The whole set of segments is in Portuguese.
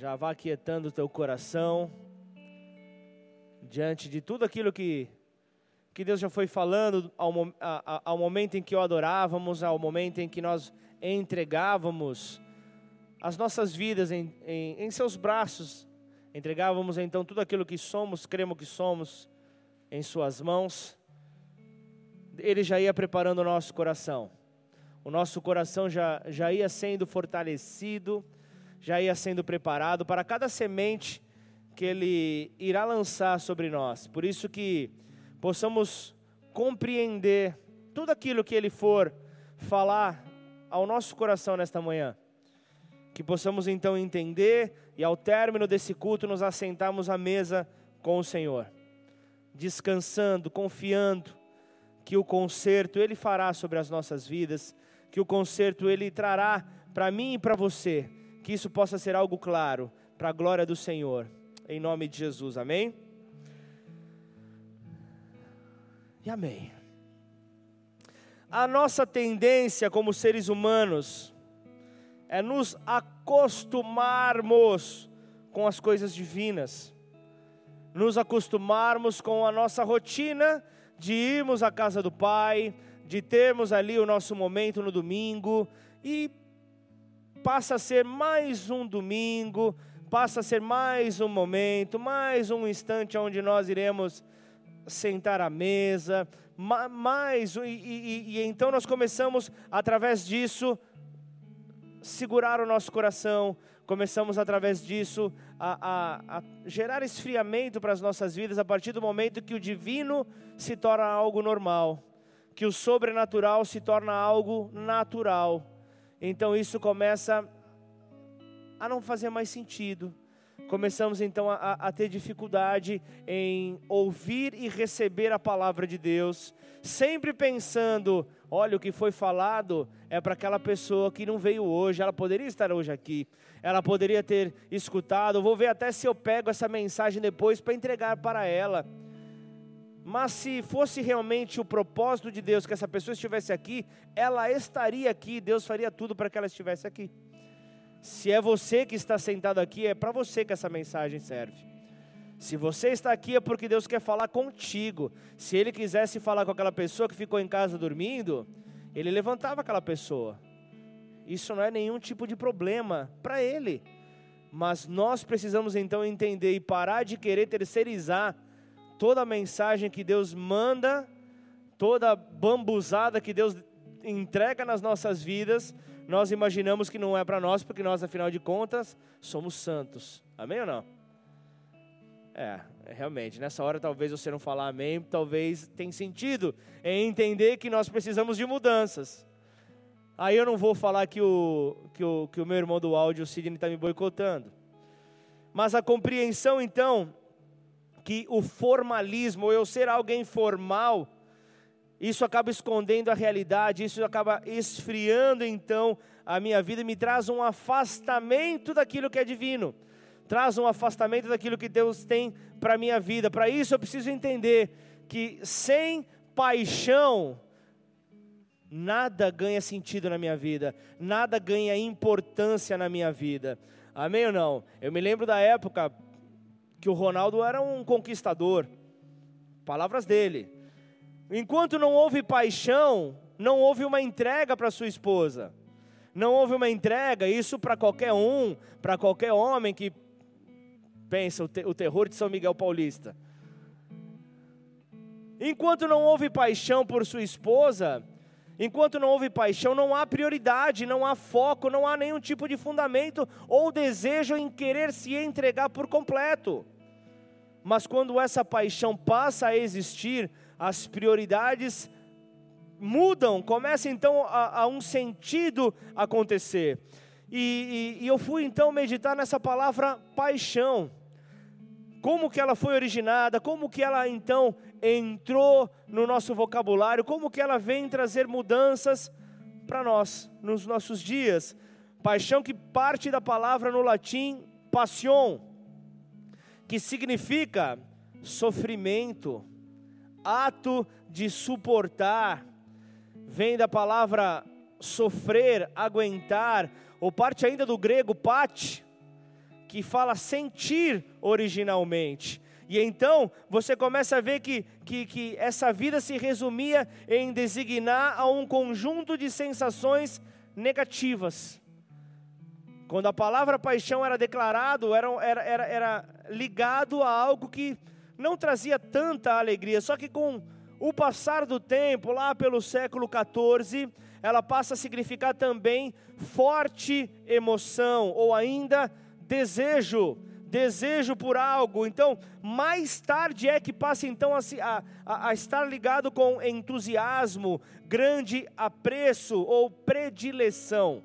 Já vá quietando o teu coração diante de tudo aquilo que, que Deus já foi falando ao, ao, momento em que o adorávamos, ao momento em que nós entregávamos as nossas vidas em, em, em seus braços, entregávamos então tudo aquilo que somos, cremos que somos, em Suas mãos. Ele já ia preparando o nosso coração, o nosso coração já, já ia sendo fortalecido, já ia sendo preparado para cada semente que Ele irá lançar sobre nós. Por isso que possamos compreender tudo aquilo que Ele for falar ao nosso coração nesta manhã. Que possamos então entender e ao término desse culto nos assentarmos à mesa com o Senhor, descansando, confiando que o conserto Ele fará sobre as nossas vidas, que o conserto Ele trará para mim e para você, que isso possa ser algo claro, para a glória do Senhor, em nome de Jesus, amém? E amém. A nossa tendência como seres humanos é nos acostumarmos com as coisas divinas, nos acostumarmos com a nossa rotina de irmos à casa do Pai, de termos ali o nosso momento no domingo e passa a ser mais um domingo, passa a ser mais um momento, mais um instante onde nós iremos sentar à mesa, mais, e, e, e então nós começamos, através disso, segurar o nosso coração, começamos através disso a, a, a, gerar esfriamento para as nossas vidas a partir do momento que o divino se torna algo normal, que o sobrenatural se torna algo natural. Então isso começa a não fazer mais sentido começamos então a, a, ter dificuldade em ouvir e receber a palavra de Deus, sempre pensando: olha, o que foi falado é para aquela pessoa que não veio hoje, ela poderia estar hoje aqui, ela poderia ter escutado, vou ver até se eu pego essa mensagem depois para entregar para ela. Mas se fosse realmente o propósito de Deus que essa pessoa estivesse aqui, ela estaria aqui, Deus faria tudo para que ela estivesse aqui. Se é você que está sentado aqui, é para você que essa mensagem serve. Se você está aqui é porque Deus quer falar contigo. Se Ele quisesse falar com aquela pessoa que ficou em casa dormindo, Ele levantava aquela pessoa. Isso não é nenhum tipo de problema para Ele. Mas nós precisamos então entender e parar de querer terceirizar toda a mensagem que Deus manda, toda a bambuzada que Deus entrega nas nossas vidas nós imaginamos que não é para nós, porque nós, afinal de contas, somos santos. Amém ou não? É, realmente, nessa hora talvez você não falar amém, talvez tenha sentido em entender que nós precisamos de mudanças. Aí eu não vou falar que o, que o, que o meu irmão do áudio, o Sidney, está me boicotando. Mas a compreensão, então, que o formalismo, eu ser alguém formal, isso acaba escondendo a realidade, isso acaba esfriando então a minha vida e me traz um afastamento daquilo que é divino, traz um afastamento daquilo que Deus tem para a minha vida. Para isso eu preciso entender que sem paixão, nada ganha sentido na minha vida, nada ganha importância na minha vida. Amém ou não? Eu me lembro da época que o Ronaldo era um conquistador, palavras dele. Enquanto não houve paixão, não houve uma entrega para sua esposa. Não houve uma entrega, isso para qualquer um, para qualquer homem que pensa o, te, o terror de São Miguel Paulista. Enquanto não houve paixão por sua esposa, enquanto não houve paixão, não há prioridade, não há foco, não há nenhum tipo de fundamento ou desejo em querer se entregar por completo. Mas quando essa paixão passa a existir, as prioridades mudam, começa então a, a um sentido acontecer. E, e, e, eu fui então meditar nessa palavra paixão. Como que ela foi originada, como que ela então entrou no nosso vocabulário, como que ela vem trazer mudanças para nós nos nossos dias. Paixão que parte da palavra no latim passion, que significa sofrimento, ato de suportar, vem da palavra sofrer, aguentar, ou parte ainda do grego pate, que fala sentir originalmente. E então você começa a ver que, que, que essa vida se resumia em designar a um conjunto de sensações negativas. Quando a palavra paixão era declarado, era, era, era, era ligado a algo que não trazia tanta alegria. Só que com o passar do tempo, lá pelo século XIV, ela passa a significar também forte emoção, ou ainda desejo, desejo por algo. Então, mais tarde é que passa então a, a, a estar ligado com entusiasmo, grande apreço ou predileção.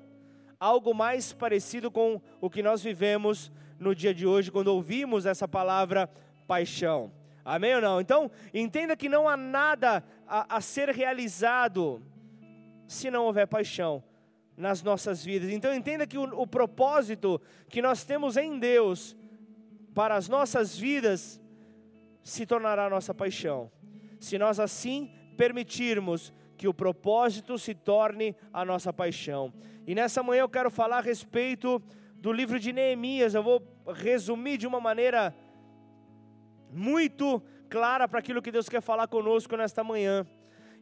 Algo mais parecido com o que nós vivemos no dia de hoje, quando ouvimos essa palavra paixão. Amém ou não? Então, entenda que não há nada a, a ser realizado se não houver paixão nas nossas vidas. Então entenda que o, o propósito que nós temos em Deus para as nossas vidas se tornará nossa paixão. Se nós assim permitirmos que o propósito se torne a nossa paixão. E nessa manhã eu quero falar a respeito do livro de Neemias. Eu vou resumir de uma maneira muito clara para aquilo que Deus quer falar conosco nesta manhã.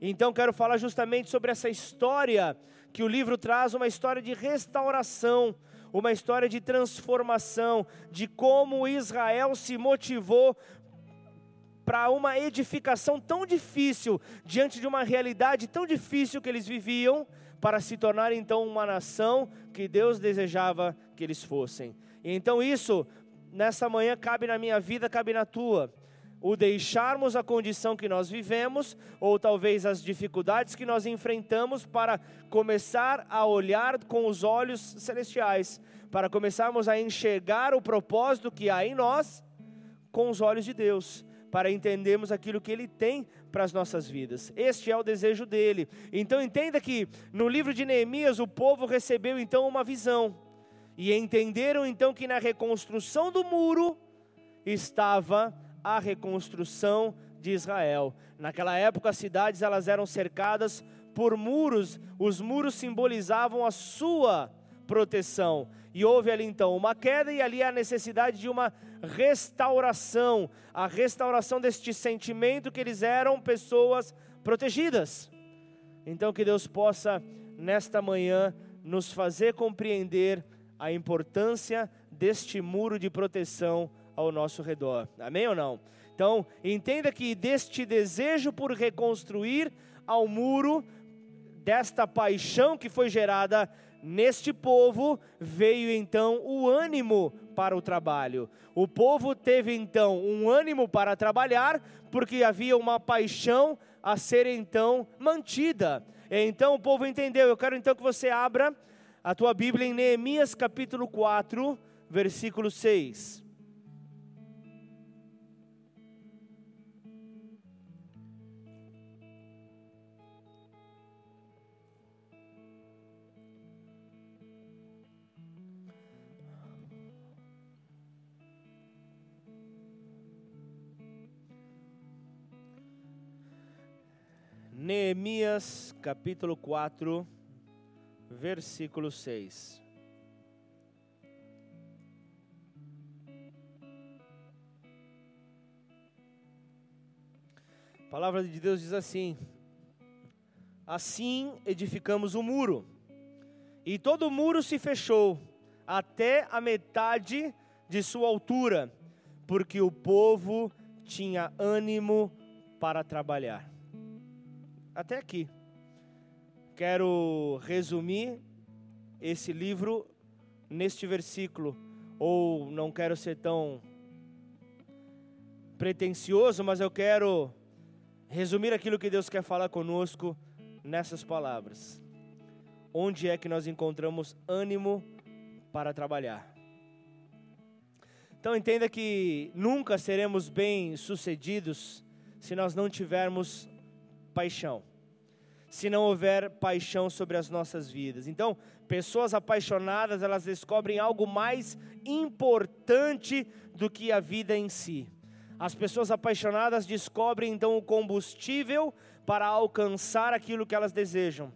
Então quero falar justamente sobre essa história que o livro traz uma história de restauração, uma história de transformação, de como Israel se motivou para uma edificação tão difícil, diante de uma realidade tão difícil que eles viviam, para se tornar então uma nação que Deus desejava que eles fossem. E então isso, nessa manhã, cabe na minha vida, cabe na tua o deixarmos a condição que nós vivemos, ou talvez as dificuldades que nós enfrentamos, para começar a olhar com os olhos celestiais, para começarmos a enxergar o propósito que há em nós com os olhos de Deus, para entendermos aquilo que Ele tem para as nossas vidas. Este é o desejo dele. Então entenda que no livro de Neemias o povo recebeu então uma visão e entenderam então que na reconstrução do muro estava a reconstrução de Israel. Naquela época as cidades elas eram cercadas por muros, os muros simbolizavam a sua proteção. E houve ali então uma queda e ali a necessidade de uma restauração, a restauração deste sentimento que eles eram pessoas protegidas. Então que Deus possa nesta manhã nos fazer compreender a importância deste muro de proteção ao nosso redor. Amém ou não? Então, entenda que deste desejo por reconstruir ao muro, desta paixão que foi gerada neste povo, veio então o ânimo para o trabalho. O povo teve então um ânimo para trabalhar, porque havia uma paixão a ser então mantida. Então o povo entendeu. Eu quero então que você abra a tua Bíblia em Neemias capítulo 4, versículo 6. Neemias capítulo 4, versículo 6. A palavra de Deus diz assim: Assim edificamos o muro, e todo o muro se fechou até a metade de sua altura, porque o povo tinha ânimo para trabalhar até aqui. Quero resumir esse livro neste versículo, ou não quero ser tão pretensioso, mas eu quero resumir aquilo que Deus quer falar conosco nessas palavras. Onde é que nós encontramos ânimo para trabalhar? Então entenda que nunca seremos bem sucedidos se nós não tivermos paixão. Se não houver paixão sobre as nossas vidas. Então, pessoas apaixonadas, elas descobrem algo mais importante do que a vida em si. As pessoas apaixonadas descobrem então o combustível para alcançar aquilo que elas desejam.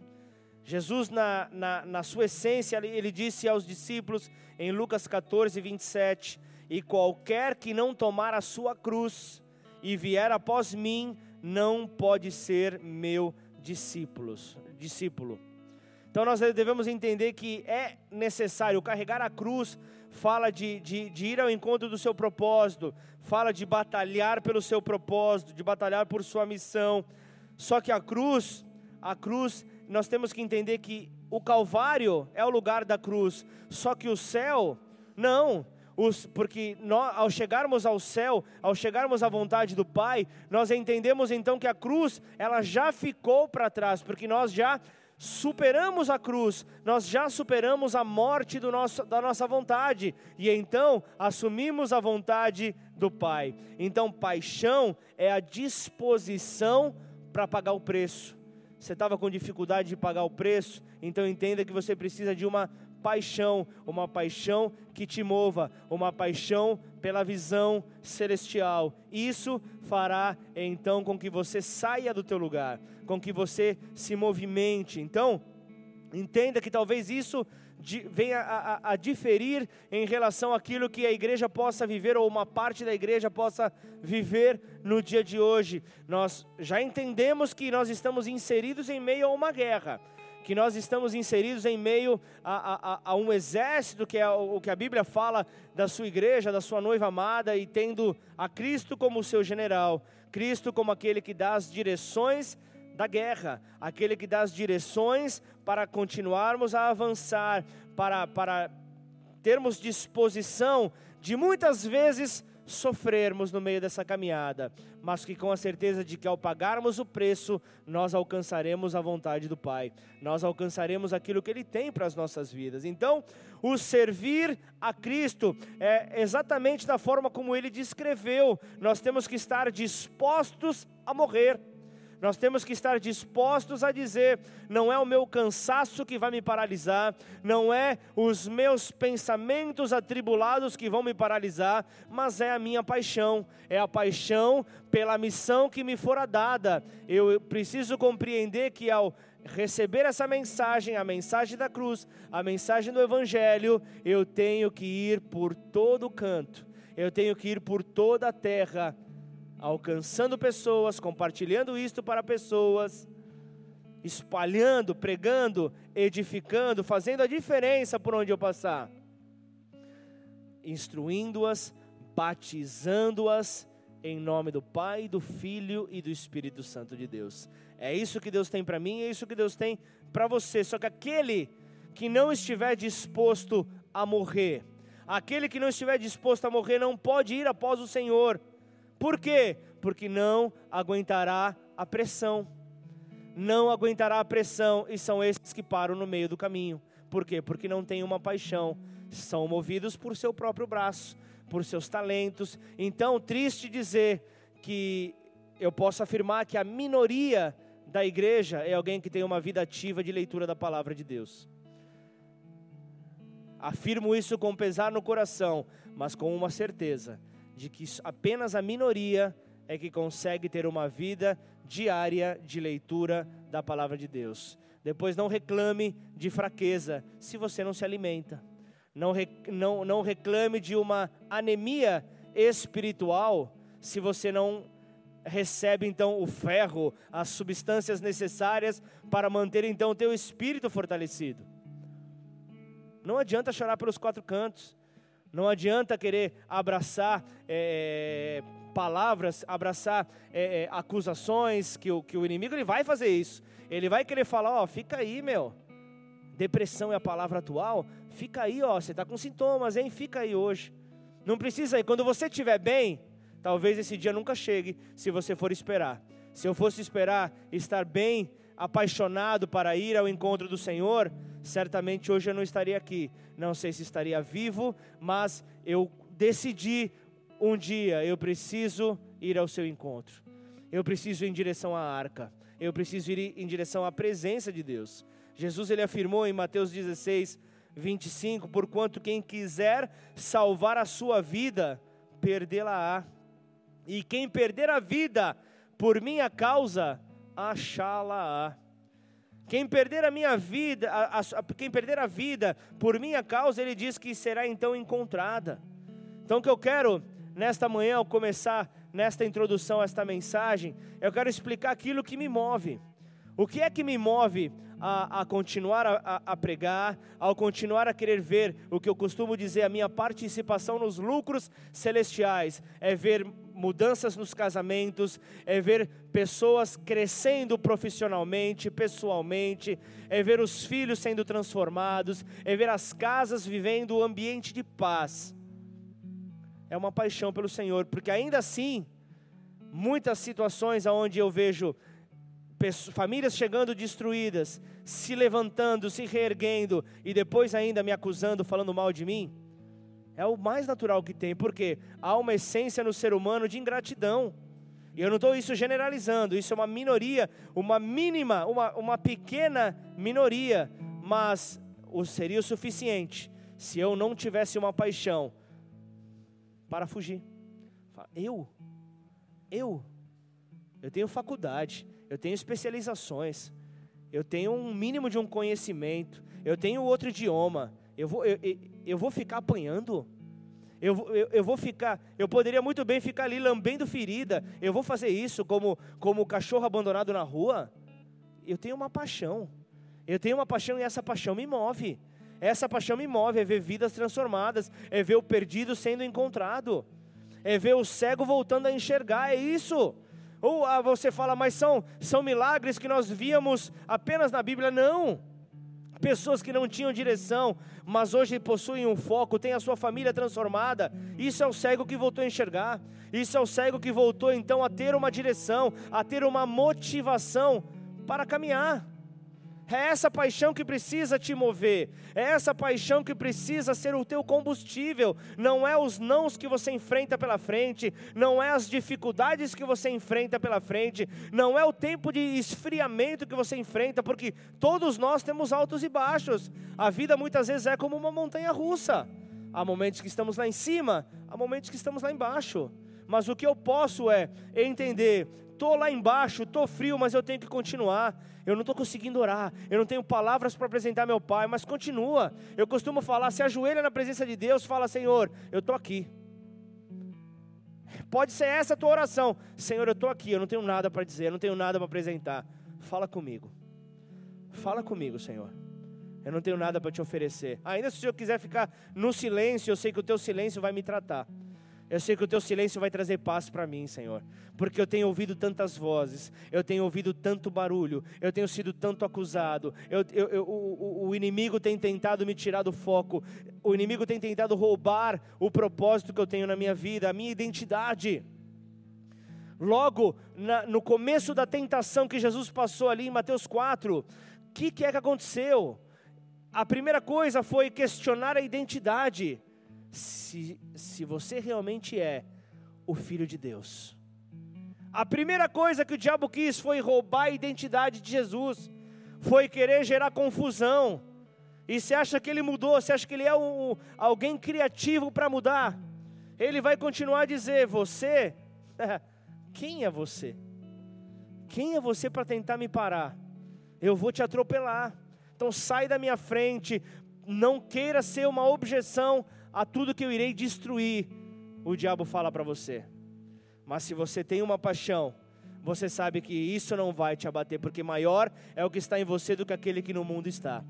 Jesus, na, na, na sua essência, ele disse aos discípulos em Lucas 14, 27: E qualquer que não tomar a sua cruz e vier após mim, não pode ser meu discípulos, discípulo. Então nós devemos entender que é necessário carregar a cruz, fala de, de, de, ir ao encontro do seu propósito, fala de batalhar pelo seu propósito, de batalhar por sua missão. Só que a cruz, a cruz, nós temos que entender que o Calvário é o lugar da cruz, só que o céu, não. Os, porque nós, ao chegarmos ao céu, ao chegarmos à vontade do Pai, nós entendemos então que a cruz, ela já ficou para trás, porque nós já superamos a cruz, nós já superamos a morte nosso, da nossa vontade, e então assumimos a vontade do Pai. Então, paixão é a disposição para pagar o preço. Você estava com dificuldade de pagar o preço, então entenda que você precisa de uma paixão, uma paixão que te mova, uma paixão pela visão celestial. Isso fará então com que você saia do teu lugar, com que você se movimente. Então, entenda que talvez isso venha a, a, a, diferir em relação àquilo que a igreja possa viver, ou uma parte da igreja possa viver no dia de hoje. Nós já entendemos que nós estamos inseridos em meio a uma guerra que nós estamos inseridos em meio a, a, a, um exército, que é o que a Bíblia fala da sua igreja, da sua noiva amada, e tendo a Cristo como seu general, Cristo como aquele que dá as direções da guerra, aquele que dá as direções para continuarmos a avançar, para, para termos disposição de muitas vezes sofrermos no meio dessa caminhada, mas que com a certeza de que ao pagarmos o preço, nós alcançaremos a vontade do Pai, nós alcançaremos aquilo que Ele tem para as nossas vidas. Então, o servir a Cristo é exatamente da forma como Ele descreveu, nós temos que estar dispostos a morrer. Nós temos que estar dispostos a dizer: não é o meu cansaço que vai me paralisar, não é os meus pensamentos atribulados que vão me paralisar, mas é a minha paixão, é a paixão pela missão que me fora dada. Eu preciso compreender que ao receber essa mensagem, a mensagem da cruz, a mensagem do Evangelho, eu tenho que ir por todo canto, eu tenho que ir por toda a terra alcançando pessoas, compartilhando isto para pessoas, espalhando, pregando, edificando, fazendo a diferença por onde eu passar, instruindo-as, batizando-as em nome do Pai, do Filho e do Espírito Santo de Deus. É isso que Deus tem para mim, é isso que Deus tem para você. Só que aquele que não estiver disposto a morrer, aquele que não estiver disposto a morrer não pode ir após o Senhor. Por quê? Porque não aguentará a pressão. Não aguentará a pressão e são esses que param no meio do caminho. Por quê? Porque não têm uma paixão. São movidos por seu próprio braço, por seus talentos. Então, triste dizer que eu posso afirmar que a minoria da igreja é alguém que tem uma vida ativa de leitura da palavra de Deus. Afirmo isso com pesar no coração, mas com uma certeza de que apenas a minoria é que consegue ter uma vida diária de leitura da palavra de Deus. Depois não reclame de fraqueza se você não se alimenta. Não, não, não reclame de uma anemia espiritual se você não recebe então o ferro, as substâncias necessárias para manter então o teu espírito fortalecido. Não adianta chorar pelos quatro cantos. Não adianta querer abraçar é, palavras, abraçar é, acusações, que o, que o inimigo ele vai fazer isso. Ele vai querer falar, ó, fica aí, meu. Depressão é a palavra atual. Fica aí, ó, você está com sintomas, hein? Fica aí hoje. Não precisa ir. Quando você estiver bem, talvez esse dia nunca chegue, se você for esperar. Se eu fosse esperar estar bem, apaixonado para ir ao encontro do Senhor, certamente hoje eu não estaria aqui. Não sei se estaria vivo, mas eu decidi um dia, eu preciso ir ao seu encontro. Eu preciso ir em direção à arca. Eu preciso ir em direção à presença de Deus. Jesus ele afirmou em Mateus 16, 25: Porquanto quem quiser salvar a sua vida, perdê-la-á. E quem perder a vida por minha causa, achá-la-á. Quem perder a minha vida, a, a, quem perder a vida por minha causa, ele diz que será então encontrada. Então, o que eu quero nesta manhã, ao começar nesta introdução esta mensagem, eu quero explicar aquilo que me move. O que é que me move a, a continuar a, a, pregar, ao continuar a querer ver o que eu costumo dizer, a minha participação nos lucros celestiais, é ver mudanças nos casamentos, é ver pessoas crescendo profissionalmente, pessoalmente, é ver os filhos sendo transformados, é ver as casas vivendo o um ambiente de paz. É uma paixão pelo Senhor, porque ainda assim, muitas situações onde eu vejo famílias chegando destruídas, se levantando, se reerguendo e depois ainda me acusando, falando mal de mim, é o mais natural que tem, porque há uma essência no ser humano de ingratidão. E eu não estou isso generalizando, isso é uma minoria, uma mínima, uma, uma pequena minoria, mas seria o suficiente se eu não tivesse uma paixão para fugir. Eu, eu, eu tenho faculdade, eu tenho especializações, eu tenho um mínimo de um conhecimento, eu tenho outro idioma, eu vou, eu, eu, eu vou ficar apanhando? Eu, eu, eu, vou ficar, eu poderia muito bem ficar ali lambendo ferida. Eu vou fazer isso como, como cachorro abandonado na rua? Eu tenho uma paixão. Eu tenho uma paixão e essa paixão me move. Essa paixão me move, é ver vidas transformadas, é ver o perdido sendo encontrado, é ver o cego voltando a enxergar, é isso. Ou ah, você fala, mas são, são milagres que nós víamos apenas na Bíblia. Não. Pessoas que não tinham direção, mas hoje possuem um foco, têm a sua família transformada. Isso é o cego que voltou a enxergar. Isso é o cego que voltou então a ter uma direção, a ter uma motivação para caminhar. É essa paixão que precisa te mover, é essa paixão que precisa ser o teu combustível. Não é os nãos que você enfrenta pela frente, não é as dificuldades que você enfrenta pela frente, não é o tempo de esfriamento que você enfrenta, porque todos nós temos altos e baixos. A vida muitas vezes é como uma montanha russa. Há momentos que estamos lá em cima, há momentos que estamos lá embaixo. Mas o que eu posso é entender estou lá embaixo, estou frio, mas eu tenho que continuar. Eu não estou conseguindo orar, eu não tenho palavras para apresentar meu Pai, mas continua. Eu costumo falar, se ajoelha na presença de Deus, fala, Senhor, eu estou aqui. Pode ser essa a tua oração. Senhor, eu estou aqui, eu não tenho nada para dizer, eu não tenho nada para apresentar. Fala comigo. Fala comigo, Senhor. Eu não tenho nada para te oferecer. Ainda se o Senhor quiser ficar no silêncio, eu sei que o teu silêncio vai me tratar. Eu sei que o teu silêncio vai trazer paz para mim, Senhor, porque eu tenho ouvido tantas vozes, eu tenho ouvido tanto barulho, eu tenho sido tanto acusado, eu, eu, eu, o, o inimigo tem tentado me tirar do foco, o inimigo tem tentado roubar o propósito que eu tenho na minha vida, a minha identidade. Logo, na, no começo da tentação que Jesus passou ali em Mateus 4, o que, que é que aconteceu? A primeira coisa foi questionar a identidade se, se você realmente é o filho de Deus. A primeira coisa que o diabo quis foi roubar a identidade de Jesus, foi querer gerar confusão. E você acha que ele mudou? Você acha que ele é um, alguém criativo para mudar? Ele vai continuar a dizer: Você, quem é você? Quem é você para tentar me parar? Eu vou te atropelar. Então sai da minha frente. Não queira ser uma objeção a tudo que eu irei destruir, o diabo fala para você. Mas se você tem uma paixão, você sabe que isso não vai te abater, porque maior é o que está em você do que aquele que no mundo está.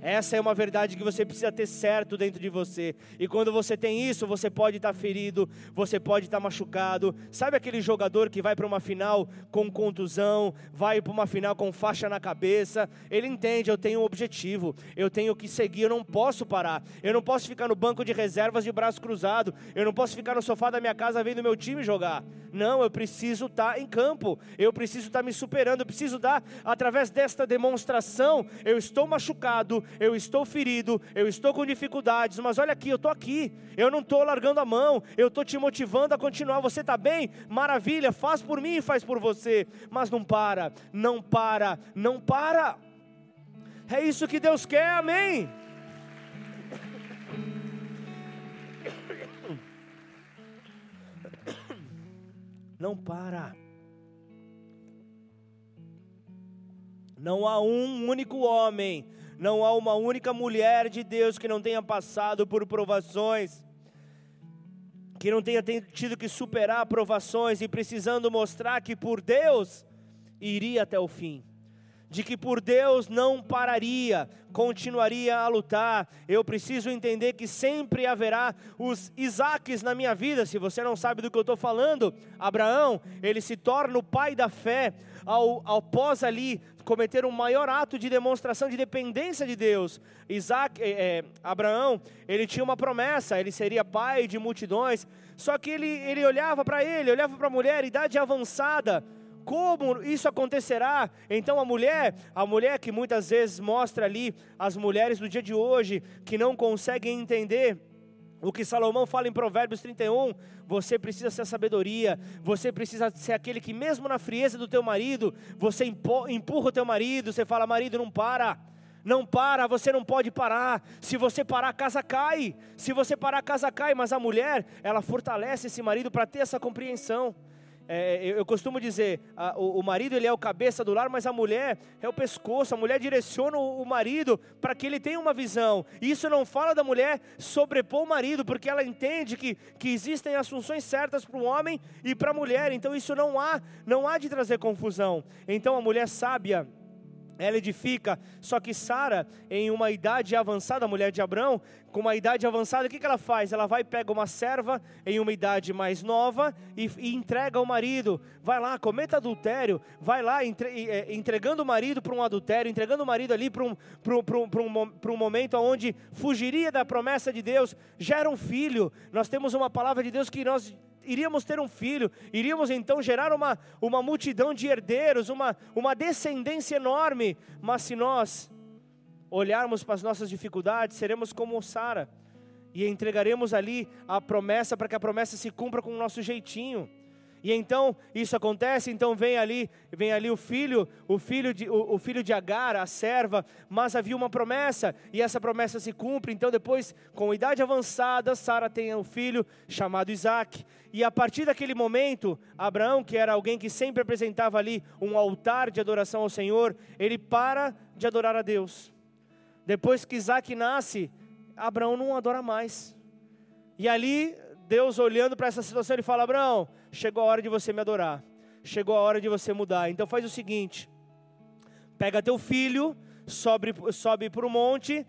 Essa é uma verdade que você precisa ter certo dentro de você. E quando você tem isso, você pode estar ferido, você pode estar machucado. Sabe aquele jogador que vai para uma final com contusão, vai para uma final com faixa na cabeça? Ele entende, eu tenho um objetivo, eu tenho que seguir, eu não posso parar. Eu não posso ficar no banco de reservas de braço cruzado. Eu não posso ficar no sofá da minha casa vendo meu time jogar. Não, eu preciso estar em campo. Eu preciso estar me superando, eu preciso dar através desta demonstração, eu estou machucado, eu estou ferido, eu estou com dificuldades, mas olha aqui, eu estou aqui, eu não estou largando a mão, eu estou te motivando a continuar. Você está bem? Maravilha, faz por mim e faz por você, mas não para, não para, não para. É isso que Deus quer, amém? Não para. Não há um único homem, não há uma única mulher de Deus que não tenha passado por provações, que não tenha tido que superar provações e precisando mostrar que por Deus iria até o fim de que por Deus não pararia, continuaria a lutar. Eu preciso entender que sempre haverá os Isaques na minha vida. Se você não sabe do que eu estou falando, Abraão, ele se torna o pai da fé ao, ao após ali cometer um maior ato de demonstração de dependência de Deus. Isaac, é, é, Abraão, ele tinha uma promessa, ele seria pai de multidões. Só que ele, ele olhava para ele, olhava para a mulher, idade avançada como isso acontecerá? Então a mulher, a mulher que muitas vezes mostra ali as mulheres do dia de hoje que não conseguem entender o que Salomão fala em Provérbios 31, você precisa ser a sabedoria, você precisa ser aquele que mesmo na frieza do teu marido, você empurra o teu marido, você fala, marido, não para, não para, você não pode parar. Se você parar, a casa cai. Se você parar, a casa cai. Mas a mulher, ela fortalece esse marido para ter essa compreensão. É, eu, eu, costumo dizer, a, o, o, marido ele é o cabeça do lar, mas a mulher é o pescoço. A mulher direciona o, o marido para que ele tenha uma visão. Isso não fala da mulher sobrepor o marido, porque ela entende que, que existem as funções certas para o homem e para a mulher. Então isso não há, não há de trazer confusão. Então a mulher sábia ela edifica, só que Sara, em uma idade avançada, a mulher de Abraão, com uma idade avançada, o que, que ela faz? Ela vai pega uma serva em uma idade mais nova e, e entrega ao marido. Vai lá, cometa adultério, vai lá entre, é, entregando o marido para um adultério, entregando o marido ali para um, um, um, um momento onde fugiria da promessa de Deus, gera um filho. Nós temos uma palavra de Deus que nós iríamos ter um filho, iríamos então gerar uma, uma multidão de herdeiros, uma, uma descendência enorme. Mas se nós olharmos para as nossas dificuldades, seremos como Sara e entregaremos ali a promessa para que a promessa se cumpra com o nosso jeitinho. E então isso acontece, então vem ali, vem ali o filho, o filho de o, o, filho de Agar, a serva, mas havia uma promessa e essa promessa se cumpre. Então depois, com idade avançada, Sara tem um filho chamado Isaac. E a partir daquele momento, Abraão, que era alguém que sempre apresentava ali um altar de adoração ao Senhor, ele para de adorar a Deus. Depois que Isaac nasce, Abraão não adora mais. E ali Deus olhando para essa situação, ele fala: Abraão, chegou a hora de você me adorar, chegou a hora de você mudar. Então faz o seguinte: pega teu filho, sobe, sobe para o monte,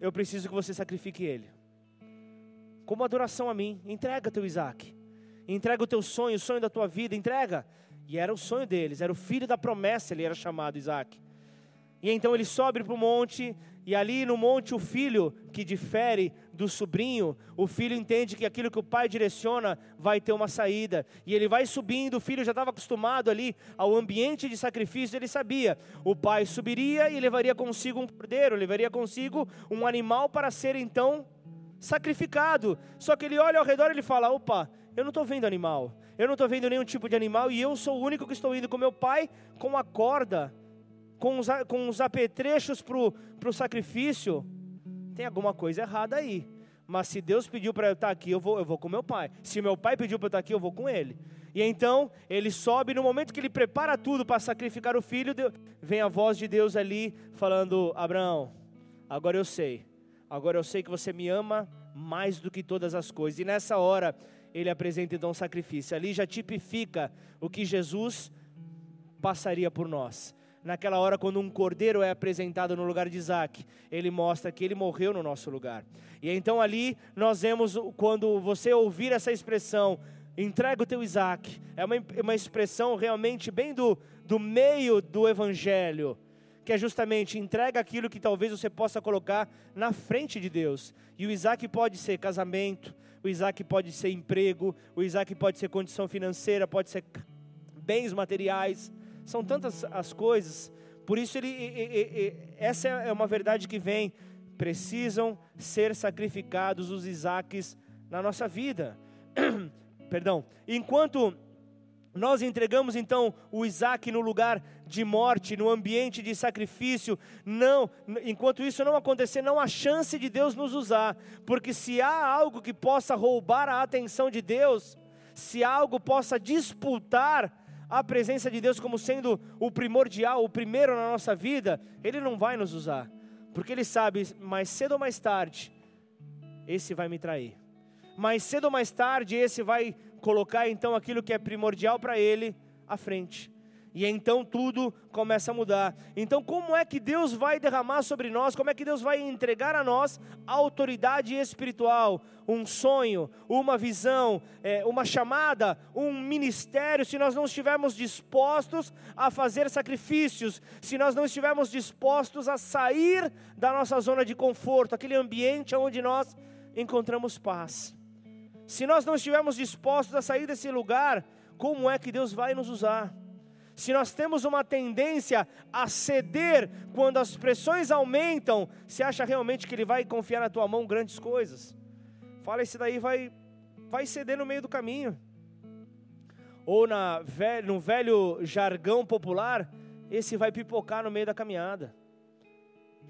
eu preciso que você sacrifique ele. Como adoração a mim, entrega teu Isaac, entrega o teu sonho, o sonho da tua vida, entrega. E era o sonho deles, era o filho da promessa, ele era chamado Isaac. E então ele sobe para o monte, e ali no monte, o filho que difere do sobrinho, o filho entende que aquilo que o pai direciona vai ter uma saída. E ele vai subindo, o filho já estava acostumado ali ao ambiente de sacrifício, ele sabia. O pai subiria e levaria consigo um cordeiro, levaria consigo um animal para ser então sacrificado. Só que ele olha ao redor e ele fala: opa, eu não estou vendo animal, eu não estou vendo nenhum tipo de animal, e eu sou o único que estou indo com meu pai com a corda com os, com os apetrechos para o sacrifício, tem alguma coisa errada aí. Mas se Deus pediu para eu estar aqui, eu vou, eu vou com meu pai. Se meu pai pediu para eu estar aqui, eu vou com ele. E então ele sobe, no momento que ele prepara tudo para sacrificar o filho, vem a voz de Deus ali falando: Abraão, agora eu sei, agora eu sei que você me ama mais do que todas as coisas. E nessa hora ele apresenta então um sacrifício. Ali já tipifica o que Jesus passaria por nós naquela hora, quando um cordeiro é apresentado no lugar de Isaac, ele mostra que ele morreu no nosso lugar. E então ali nós vemos, quando você ouvir essa expressão, entrega o teu Isaac, é uma, uma expressão realmente bem do, do meio do evangelho, que é justamente entrega aquilo que talvez você possa colocar na frente de Deus. E o Isaac pode ser casamento, o Isaac pode ser emprego, o Isaac pode ser condição financeira, pode ser bens materiais, são tantas as coisas. Por isso, ele, ele, essa é uma verdade que vem. Precisam ser sacrificados os Isaques na nossa vida. Perdão. Enquanto nós entregamos então o Isaac no lugar de morte, no ambiente de sacrifício. Não, enquanto isso não acontecer, não há chance de Deus nos usar, porque se há algo que possa roubar a atenção de Deus, se algo possa disputar a presença de Deus como sendo o primordial, o primeiro na nossa vida, Ele não vai nos usar, porque Ele sabe, mais cedo ou mais tarde, esse vai me trair. Mais cedo ou mais tarde, esse vai colocar então aquilo que é primordial para Ele à frente. E então tudo começa a mudar. Então, como é que Deus vai derramar sobre nós? Como é que Deus vai entregar a nós autoridade espiritual, um sonho, uma visão, é, uma chamada, um ministério, se nós não estivermos dispostos a fazer sacrifícios, se nós não estivermos dispostos a sair da nossa zona de conforto, aquele ambiente onde nós encontramos paz? Se nós não estivermos dispostos a sair desse lugar, como é que Deus vai nos usar? Se nós temos uma tendência a ceder quando as pressões aumentam, você acha realmente que Ele vai confiar na tua mão grandes coisas? Fala, esse daí vai, vai ceder no meio do caminho. Ou na, no velho jargão popular, esse vai pipocar no meio da caminhada.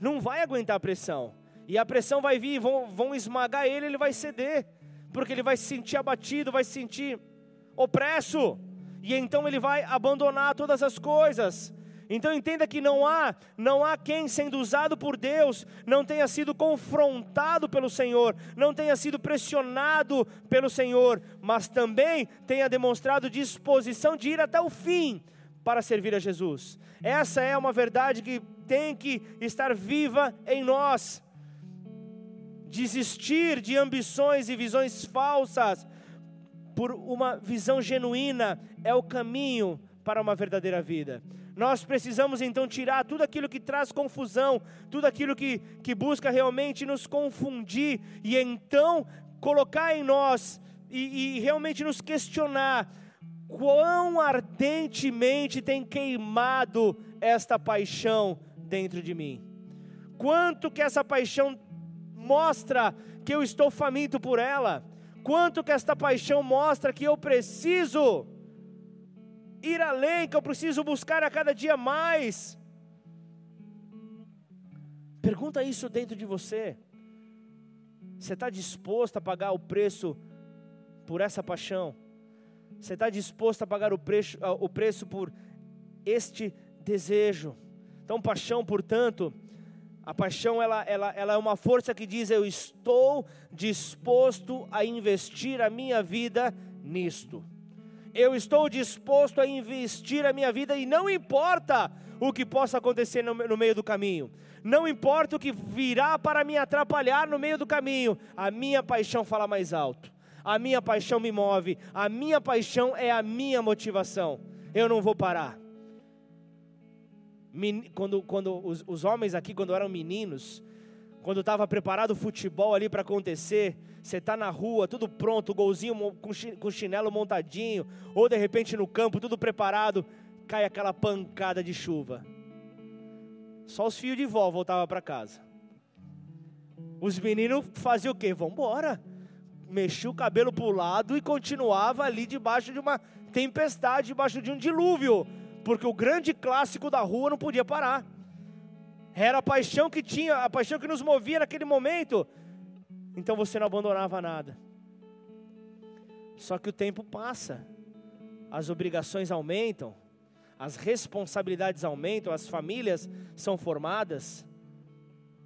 Não vai aguentar a pressão. E a pressão vai vir, vão, vão esmagar ele, ele vai ceder. Porque ele vai se sentir abatido, vai se sentir opresso e então ele vai abandonar todas as coisas. Então entenda que não há, não há quem sendo usado por Deus não tenha sido confrontado pelo Senhor, não tenha sido pressionado pelo Senhor, mas também tenha demonstrado disposição de ir até o fim para servir a Jesus. Essa é uma verdade que tem que estar viva em nós. Desistir de ambições e visões falsas por uma visão genuína é o caminho para uma verdadeira vida. Nós precisamos então tirar tudo aquilo que traz confusão, tudo aquilo que, que busca realmente nos confundir, e então colocar em nós e, e realmente nos questionar quão ardentemente tem queimado esta paixão dentro de mim. Quanto que essa paixão mostra que eu estou faminto por ela Quanto que esta paixão mostra que eu preciso ir além, que eu preciso buscar a cada dia mais. Pergunta isso dentro de você. Você está disposto a pagar o preço por essa paixão? Você está disposto a pagar o preço, o preço por este desejo? Então, paixão, portanto, a paixão ela, ela, ela é uma força que diz: Eu estou disposto a investir a minha vida nisto. Eu estou disposto a investir a minha vida e não importa o que possa acontecer no, no meio do caminho, não importa o que virá para me atrapalhar no meio do caminho, a minha paixão fala mais alto, a minha paixão me move, a minha paixão é a minha motivação. Eu não vou parar quando, quando os, os homens aqui, quando eram meninos, quando estava preparado o futebol ali para acontecer, você está na rua, tudo pronto, golzinho com chinelo montadinho, ou de repente no campo, tudo preparado, cai aquela pancada de chuva. Só os fios de vó voltavam para casa. Os meninos faziam o quê? Vamos embora. Mexia o cabelo para o lado e continuava ali debaixo de uma tempestade, debaixo de um dilúvio porque o grande clássico da rua não podia parar. Era a paixão que tinha, a paixão que nos movia naquele momento. Então você não abandonava nada. Só que o tempo passa, as obrigações aumentam, as responsabilidades aumentam, as famílias são formadas.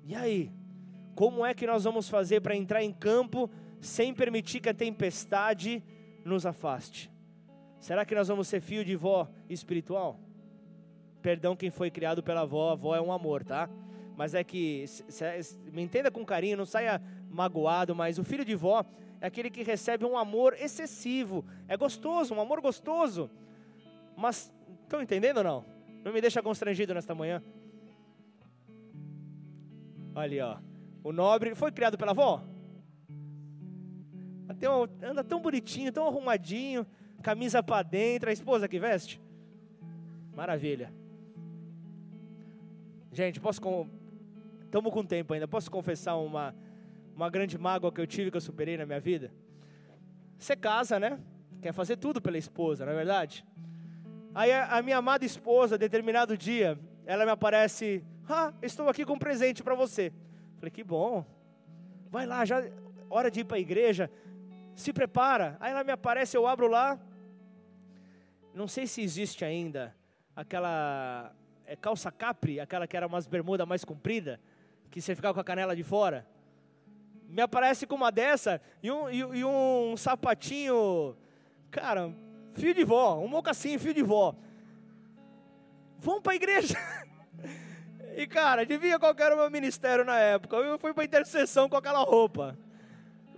E aí? Como é que nós vamos fazer para entrar em campo sem permitir que a tempestade nos afaste? Será que nós vamos ser fio de vó espiritual? Perdão quem foi criado pela avó, a avó é um amor, tá? Mas é que, me entenda com carinho, não saia magoado, mas o filho de vó é aquele que recebe um amor excessivo. É gostoso, um amor gostoso. Mas, estão entendendo ou não? Não me deixa constrangido nesta manhã. Olha ó. O nobre foi criado pela avó? Anda tão bonitinho, tão arrumadinho camisa para dentro, a esposa que veste? Maravilha. Gente, posso estamos com tempo ainda. Posso confessar uma uma grande mágoa que eu tive que eu superei na minha vida? Você casa, né? Quer fazer tudo pela esposa, não é verdade? Aí a, a minha amada esposa, determinado dia, ela me aparece, ah, estou aqui com um presente para você. Falei, que bom. Vai lá, já hora de ir para a igreja. Se prepara. Aí ela me aparece, eu abro lá, Não sei se existe ainda aquela é, calça capri, aquela que era umas bermuda mais comprida, que você ficava com a canela de fora. Me aparece com uma dessa e um, e, e um sapatinho, cara, fio de vó, um mocassim, fio de vó. Vamos para a igreja. E cara, adivinha qual era o meu ministério na época? Eu fui para intercessão com aquela roupa.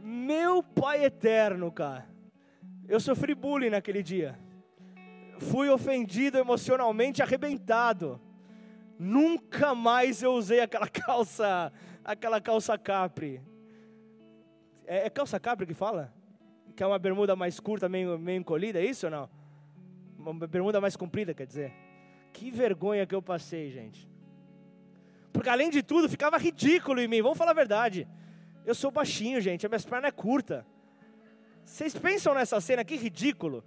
Meu pai eterno, cara. Eu sofri bullying naquele dia. Fui ofendido emocionalmente, arrebentado. Nunca mais eu usei aquela calça, aquela calça capri. É, é calça capri que fala? Que é uma bermuda mais curta, meio, meio encolhida, é isso ou não? Uma bermuda mais comprida, quer dizer. Que vergonha que eu passei, gente. Porque além de tudo, ficava ridículo em mim. Vamos falar a verdade. Eu sou baixinho, gente. A minha perna é curta. Vocês pensam nessa cena? Que ridículo.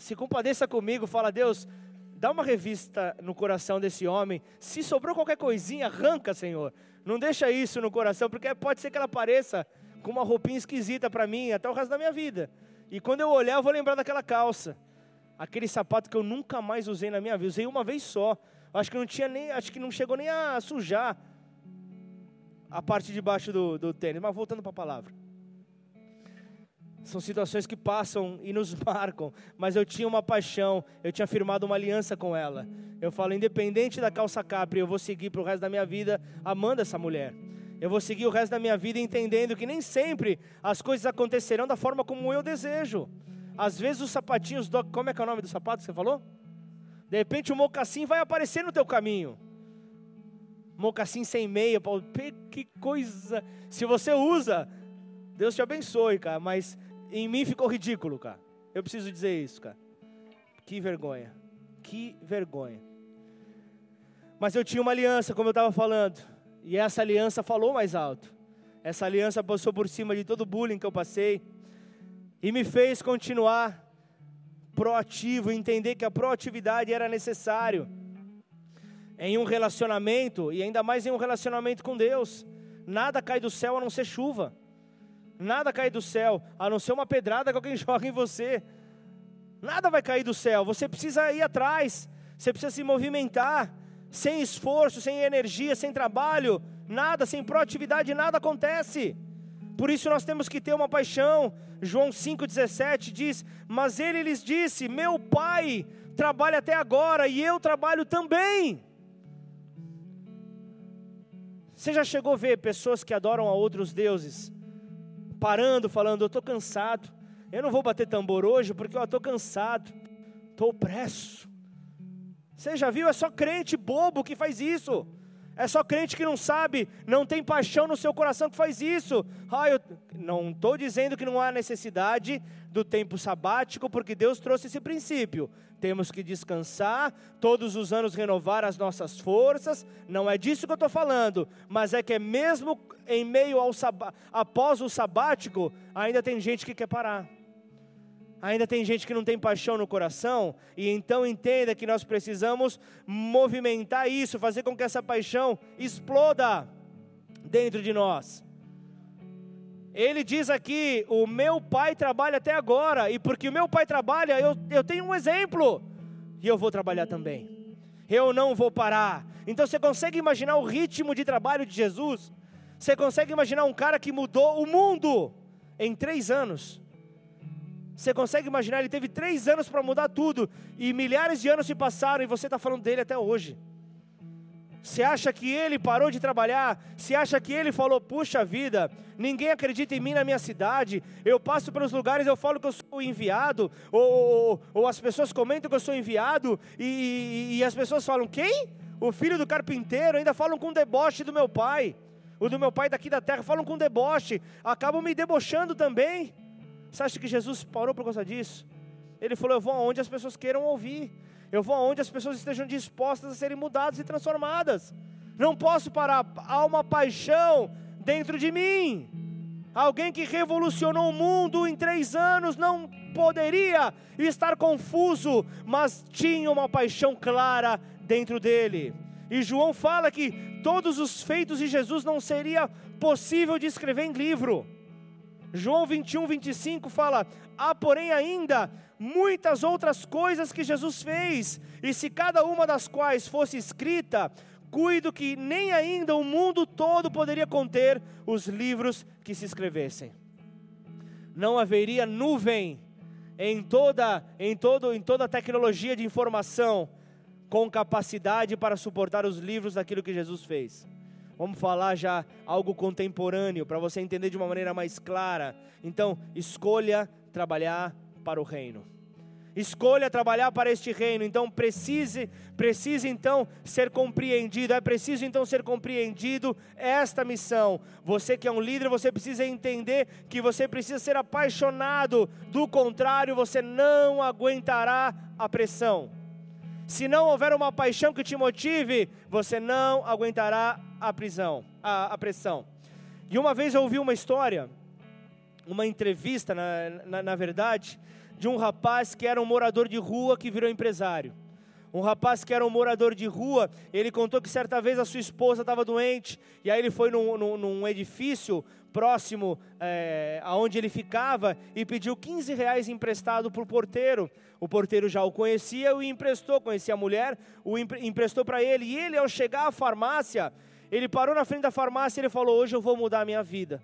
Se compadeça comigo, fala, Deus, dá uma revista no coração desse homem. Se sobrou qualquer coisinha, arranca, Senhor. Não deixa isso no coração, porque pode ser que ela apareça com uma roupinha esquisita para mim até o resto da minha vida. E quando eu olhar, eu vou lembrar daquela calça. Aquele sapato que eu nunca mais usei na minha vida. Usei uma vez só. Acho que não tinha nem, acho que não chegou nem a sujar a parte de baixo do, do tênis. Mas voltando para a palavra. São situações que passam e nos marcam, mas eu tinha uma paixão, eu tinha firmado uma aliança com ela. Eu falo, independente da calça capri, eu vou seguir para o resto da minha vida amando essa mulher. Eu vou seguir o resto da minha vida entendendo que nem sempre as coisas acontecerão da forma como eu desejo. Às vezes os sapatinhos, do... como é que é o nome do sapato que você falou? De repente o mocassim vai aparecer no teu caminho. Mocassim sem meia, que coisa. Se você usa, Deus te abençoe, cara, mas em mim ficou ridículo, cara. Eu preciso dizer isso, cara. Que vergonha. Que vergonha. Mas eu tinha uma aliança, como eu estava falando. E essa aliança falou mais alto. Essa aliança passou por cima de todo o bullying que eu passei. E me fez continuar proativo, entender que a proatividade era necessário em um relacionamento e ainda mais em um relacionamento com Deus. Nada cai do céu a não ser chuva. Nada cai do céu a não ser uma pedrada que alguém joga em você. Nada vai cair do céu. Você precisa ir atrás. Você precisa se movimentar. Sem esforço, sem energia, sem trabalho, nada, sem proatividade, nada acontece. Por isso nós temos que ter uma paixão, João 5,17 diz: Mas ele lhes disse: Meu pai trabalha até agora e eu trabalho também. Você já chegou a ver pessoas que adoram a outros deuses, parando, falando: Eu estou cansado, eu não vou bater tambor hoje porque eu estou cansado, estou presso. Você já viu? É só crente bobo que faz isso. É só crente que não sabe, não tem paixão no seu coração que faz isso. Ah, eu não estou dizendo que não há necessidade do tempo sabático, porque Deus trouxe esse princípio. Temos que descansar, todos os anos renovar as nossas forças. Não é disso que eu estou falando, mas é que é mesmo em meio ao após o sabático, ainda tem gente que quer parar. Ainda tem gente que não tem paixão no coração, e então entenda que nós precisamos movimentar isso, fazer com que essa paixão exploda dentro de nós. Ele diz aqui: O meu pai trabalha até agora, e porque o meu pai trabalha, eu, eu tenho um exemplo, e eu vou trabalhar também. Eu não vou parar. Então você consegue imaginar o ritmo de trabalho de Jesus? Você consegue imaginar um cara que mudou o mundo em três anos? Você consegue imaginar? Ele teve três anos para mudar tudo, e milhares de anos se passaram, e você está falando dele até hoje. Você acha que ele parou de trabalhar? Você acha que ele falou, puxa vida, ninguém acredita em mim na minha cidade, eu passo pelos lugares, eu falo que eu sou enviado, ou, ou, ou as pessoas comentam que eu sou enviado, e, e, as pessoas falam, quem? O filho do carpinteiro, ainda falam com deboche do meu pai, o do meu pai daqui da terra, falam com deboche, acabam me debochando também. Você acha que Jesus parou por causa disso? Ele falou: Eu vou aonde as pessoas queiram ouvir, eu vou aonde as pessoas estejam dispostas a serem mudadas e transformadas. Não posso parar, há uma paixão dentro de mim. Alguém que revolucionou o mundo em três anos não poderia estar confuso, mas tinha uma paixão clara dentro dele. E João fala que todos os feitos de Jesus não seria possível de escrever em livro João 21, 25 fala: Há, porém, ainda muitas outras coisas que Jesus fez, e se cada uma das quais fosse escrita, cuido que nem ainda o mundo todo poderia conter os livros que se escrevessem. Não haveria nuvem em toda, em todo, em toda a tecnologia de informação com capacidade para suportar os livros daquilo que Jesus fez. Vamos falar já algo contemporâneo para você entender de uma maneira mais clara. Então, escolha trabalhar para o reino. Escolha trabalhar para este reino. Então, precise, precise então ser compreendido. É preciso então ser compreendido esta missão. Você que é um líder, você precisa entender que você precisa ser apaixonado. Do contrário, você não aguentará a pressão. Se não houver uma paixão que te motive, você não aguentará a prisão, a, a pressão. E uma vez eu ouvi uma história, uma entrevista, na, na, na verdade, de um rapaz que era um morador de rua que virou empresário. Um rapaz que era um morador de rua, ele contou que certa vez a sua esposa estava doente, e aí ele foi num, num, num edifício próximo é, aonde ele ficava e pediu 15 reais emprestado para o porteiro. O porteiro já o conhecia e emprestou, conhecia a mulher, o emprestou para ele. E ele, ao chegar à farmácia, ele parou na frente da farmácia e ele falou: Hoje eu vou mudar a minha vida.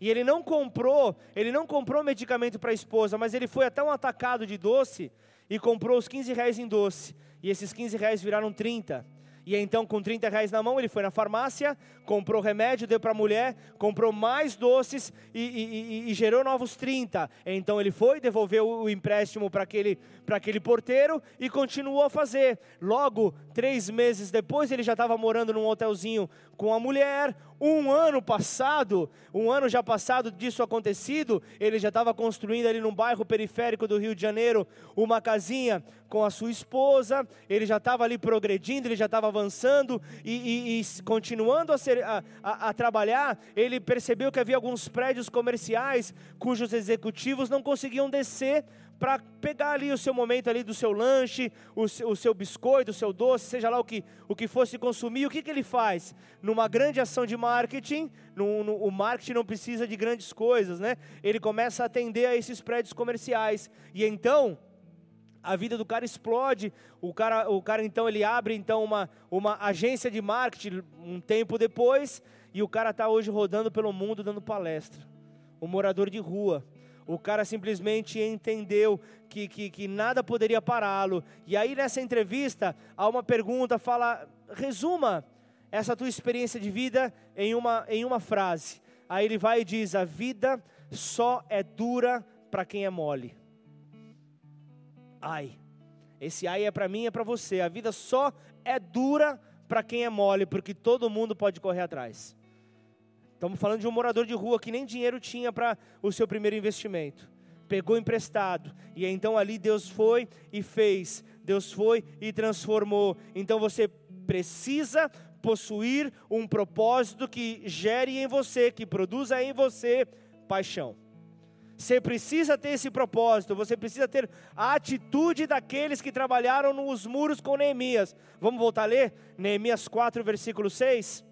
E ele não comprou, ele não comprou medicamento para a esposa, mas ele foi até um atacado de doce e comprou os 15 reais em doce. E esses 15 reais viraram 30. E então, com 30 reais na mão, ele foi na farmácia, comprou remédio, deu para a mulher, comprou mais doces e, e, e, e, gerou novos 30. Então ele foi, devolveu o empréstimo para aquele, aquele porteiro e continuou a fazer. Logo, três meses depois, ele já estava morando num hotelzinho com a mulher, um ano passado, um ano já passado disso acontecido, ele já estava construindo ali num bairro periférico do Rio de Janeiro uma casinha com a sua esposa, ele já estava ali progredindo, ele já estava avançando e, e, e continuando a, ser, a, a, a trabalhar, ele percebeu que havia alguns prédios comerciais cujos executivos não conseguiam descer para pegar ali o seu momento ali do seu lanche, o seu, o seu, biscoito, o seu doce, seja lá o que, o que fosse consumir, o que, que ele faz? Numa grande ação de marketing, no, no, o marketing não precisa de grandes coisas, né? Ele começa a atender a esses prédios comerciais. E então, a vida do cara explode. O cara, o cara então ele abre então uma, uma agência de marketing um tempo depois e o cara está hoje rodando pelo mundo dando palestra. Um morador de rua o cara simplesmente entendeu que, que, que nada poderia pará-lo. E aí nessa entrevista, há uma pergunta, fala, resuma essa tua experiência de vida em uma, em uma frase. Aí ele vai e diz: A vida só é dura para quem é mole. Ai, esse ai é para mim, é para você. A vida só é dura para quem é mole, porque todo mundo pode correr atrás. Estamos falando de um morador de rua que nem dinheiro tinha para o seu primeiro investimento. Pegou emprestado. E então ali Deus foi e fez. Deus foi e transformou. Então você precisa possuir um propósito que gere em você, que produza em você paixão. Você precisa ter esse propósito, você precisa ter a atitude daqueles que trabalharam nos muros com Neemias. Vamos voltar a ler? Neemias 4, versículo 6.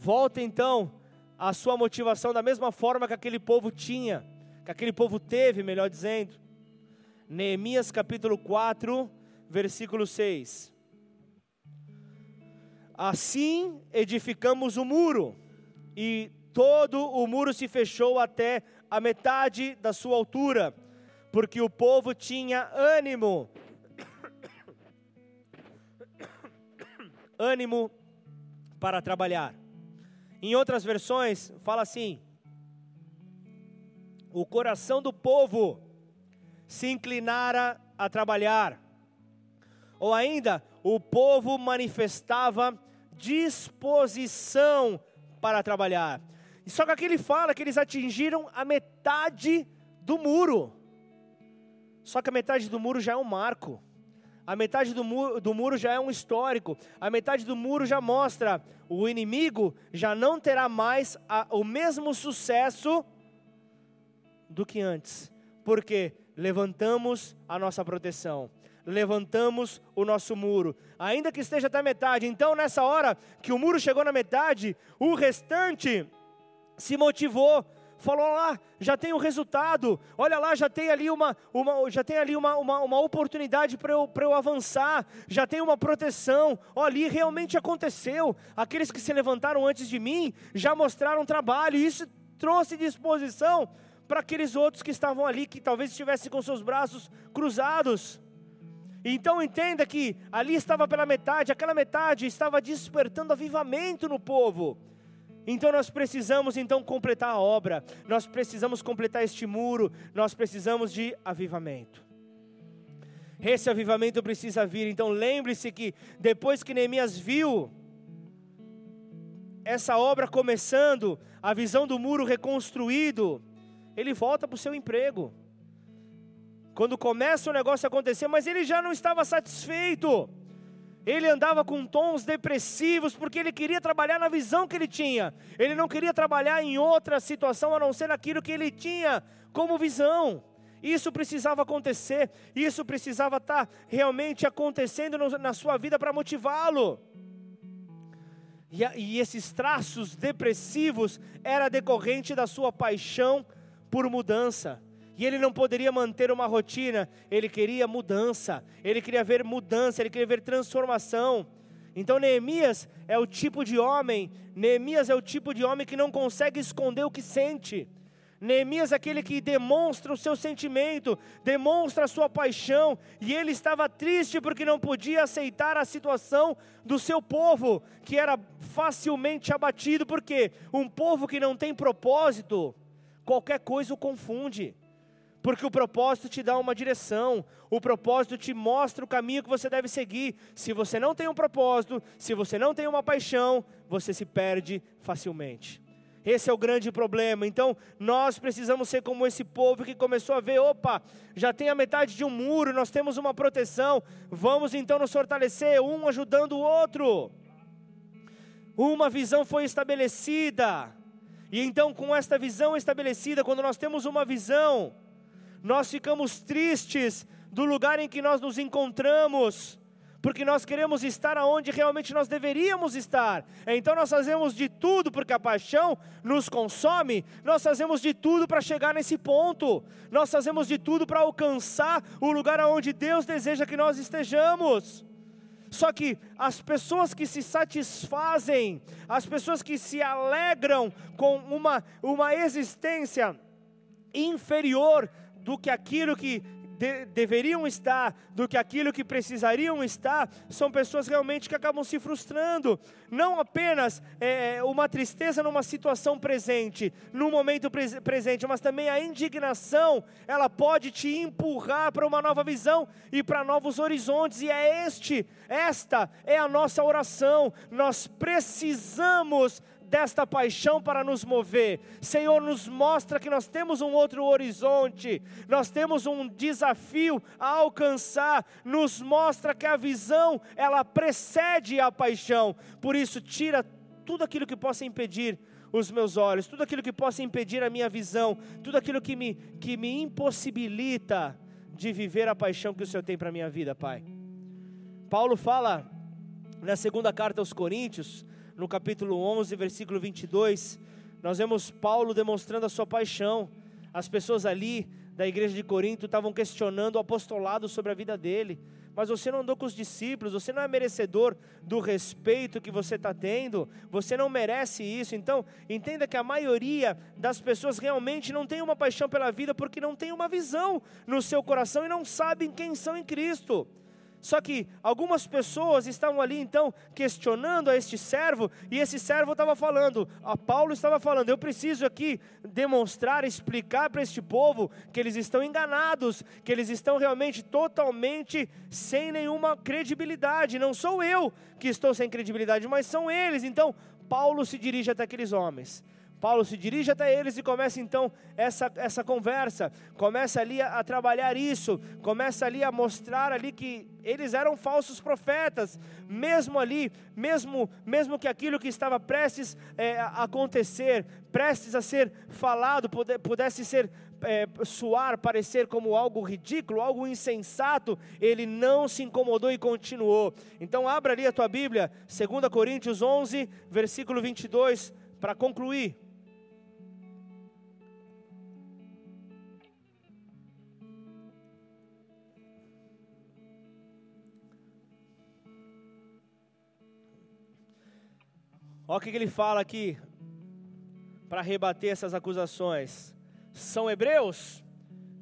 Volta então a sua motivação da mesma forma que aquele povo tinha, que aquele povo teve, melhor dizendo. Neemias capítulo 4, versículo 6. Assim edificamos o muro, e todo o muro se fechou até a metade da sua altura, porque o povo tinha ânimo. ânimo para trabalhar. Em outras versões, fala assim: o coração do povo se inclinara a trabalhar. Ou ainda, o povo manifestava disposição para trabalhar. E só que aqui ele fala que eles atingiram a metade do muro. Só que a metade do muro já é um marco. A metade do muro, do muro já é um histórico. A metade do muro já mostra o inimigo já não terá mais a, o mesmo sucesso do que antes. Porque levantamos a nossa proteção. Levantamos o nosso muro, ainda que esteja até metade. Então, nessa hora que o muro chegou na metade, o restante se motivou falou lá, já tem o resultado. Olha lá, já tem ali uma, uma já tem ali uma, uma, uma oportunidade para eu, eu avançar, já tem uma proteção. Olha, ali realmente aconteceu. Aqueles que se levantaram antes de mim já mostraram trabalho, e isso trouxe disposição para aqueles outros que estavam ali, que talvez estivessem com seus braços cruzados. Então entenda que ali estava pela metade, aquela metade estava despertando avivamento no povo. Então nós precisamos então completar a obra, nós precisamos completar este muro, nós precisamos de avivamento. Esse avivamento precisa vir. Então lembre-se que depois que Neemias viu essa obra começando, a visão do muro reconstruído, ele volta para o seu emprego. Quando começa o negócio a acontecer, mas ele já não estava satisfeito. Ele andava com tons depressivos porque ele queria trabalhar na visão que ele tinha. Ele não queria trabalhar em outra situação a não ser naquilo que ele tinha como visão. Isso precisava acontecer, isso precisava estar realmente acontecendo na sua vida para motivá-lo. E, e esses traços depressivos era decorrente da sua paixão por mudança. E ele não poderia manter uma rotina, ele queria mudança, ele queria ver mudança, ele queria ver transformação. Então Neemias é o tipo de homem, Neemias é o tipo de homem que não consegue esconder o que sente. Neemias é aquele que demonstra o seu sentimento, demonstra a sua paixão, e ele estava triste porque não podia aceitar a situação do seu povo, que era facilmente abatido, porque um povo que não tem propósito, qualquer coisa o confunde. Porque o propósito te dá uma direção, o propósito te mostra o caminho que você deve seguir. Se você não tem um propósito, se você não tem uma paixão, você se perde facilmente. Esse é o grande problema. Então, nós precisamos ser como esse povo que começou a ver: opa, já tem a metade de um muro, nós temos uma proteção, vamos então nos fortalecer, um ajudando o outro. Uma visão foi estabelecida, e então, com esta visão estabelecida, quando nós temos uma visão, nós ficamos tristes do lugar em que nós nos encontramos, porque nós queremos estar aonde realmente nós deveríamos estar. Então nós fazemos de tudo, porque a paixão nos consome, nós fazemos de tudo para chegar nesse ponto, nós fazemos de tudo para alcançar o lugar aonde Deus deseja que nós estejamos. Só que as pessoas que se satisfazem, as pessoas que se alegram com uma, uma existência inferior do que aquilo que de, deveriam estar, do que aquilo que precisariam estar, são pessoas realmente que acabam se frustrando. Não apenas é, uma tristeza numa situação presente, num momento pre presente, mas também a indignação, ela pode te empurrar para uma nova visão e para novos horizontes, e é este, esta é a nossa oração. Nós precisamos desta paixão para nos mover. Senhor, nos mostra que nós temos um outro horizonte, nós temos um desafio a alcançar. Nos mostra que a visão, ela precede a paixão. Por isso, tira tudo aquilo que possa impedir os meus olhos, tudo aquilo que possa impedir a minha visão, tudo aquilo que me, que me impossibilita de viver a paixão que o Senhor tem para a minha vida, Pai. Paulo fala na segunda carta aos Coríntios, no capítulo 11, versículo 22, nós vemos Paulo demonstrando a sua paixão. As pessoas ali da igreja de Corinto estavam questionando o apostolado sobre a vida dele. Mas você não andou com os discípulos, você não é merecedor do respeito que você está tendo, você não merece isso. Então, entenda que a maioria das pessoas realmente não tem uma paixão pela vida porque não tem uma visão no seu coração e não sabem quem são em Cristo. Só que algumas pessoas estavam ali então questionando a este servo, e esse servo estava falando, a Paulo estava falando: eu preciso aqui demonstrar, explicar para este povo que eles estão enganados, que eles estão realmente totalmente sem nenhuma credibilidade. Não sou eu que estou sem credibilidade, mas são eles. Então, Paulo se dirige até aqueles homens. Paulo se dirige até eles e começa então essa, essa conversa, começa ali a, a, trabalhar isso, começa ali a mostrar ali que eles eram falsos profetas, mesmo ali, mesmo, mesmo que aquilo que estava prestes é, a acontecer, prestes a ser falado, pudesse ser é, suar, parecer como algo ridículo, algo insensato, ele não se incomodou e continuou. Então abra ali a tua Bíblia, 2 Coríntios 11, versículo 22, para concluir. Olha o que ele fala aqui para rebater essas acusações. São hebreus?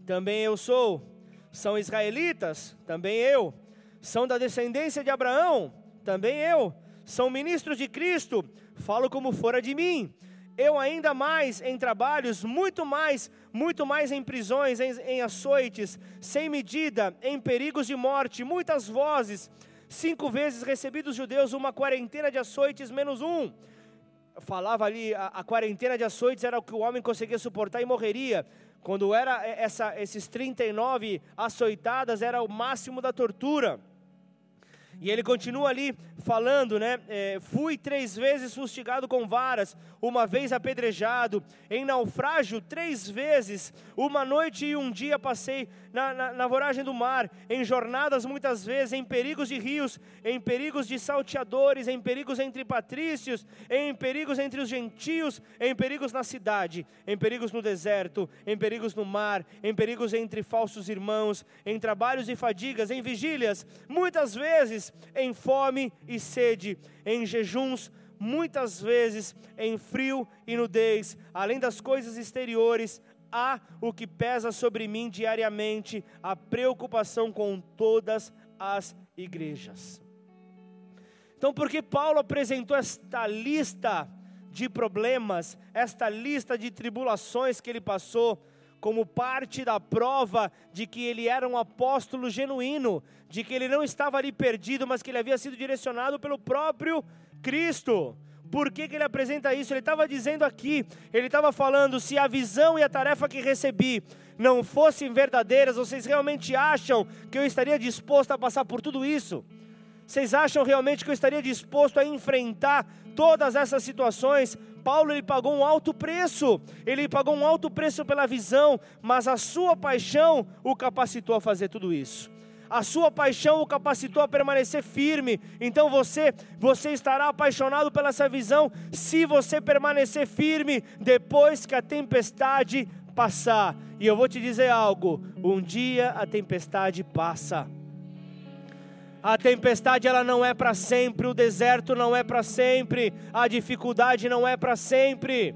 Também eu sou. São israelitas? Também eu. São da descendência de Abraão? Também eu. São ministros de Cristo? Falo como fora de mim. Eu ainda mais em trabalhos, muito mais, muito mais em prisões, em, em açoites, sem medida, em perigos de morte, muitas vozes. Cinco vezes recebi dos judeus uma quarentena de açoites menos um falava ali, a, a, quarentena de açoites era o que o homem conseguia suportar e morreria. Quando era essa, esses 39 açoitadas, era o máximo da tortura. E ele continua ali falando, né? É, fui três vezes fustigado com varas, uma vez apedrejado, em naufrágio três vezes, uma noite e um dia passei na, na, na voragem do mar, em jornadas muitas vezes, em perigos de rios, em perigos de salteadores, em perigos entre patrícios, em perigos entre os gentios, em perigos na cidade, em perigos no deserto, em perigos no mar, em perigos entre falsos irmãos, em trabalhos e fadigas, em vigílias, muitas vezes em fome e sede, em jejuns, muitas vezes em frio e nudez, além das coisas exteriores, há o que pesa sobre mim diariamente, a preocupação com todas as igrejas. Então, porque Paulo apresentou esta lista de problemas, esta lista de tribulações que ele passou, como parte da prova de que ele era um apóstolo genuíno, de que ele não estava ali perdido, mas que ele havia sido direcionado pelo próprio Cristo. Por que, que ele apresenta isso? Ele estava dizendo aqui, ele estava falando: se a visão e a tarefa que recebi não fossem verdadeiras, vocês realmente acham que eu estaria disposto a passar por tudo isso? Vocês acham realmente que eu estaria disposto a enfrentar todas essas situações? Paulo ele pagou um alto preço, ele pagou um alto preço pela visão, mas a sua paixão o capacitou a fazer tudo isso. A sua paixão o capacitou a permanecer firme. Então você, você estará apaixonado pela essa visão se você permanecer firme depois que a tempestade passar. E eu vou te dizer algo: um dia a tempestade passa. A tempestade ela não é para sempre, o deserto não é para sempre, a dificuldade não é para sempre.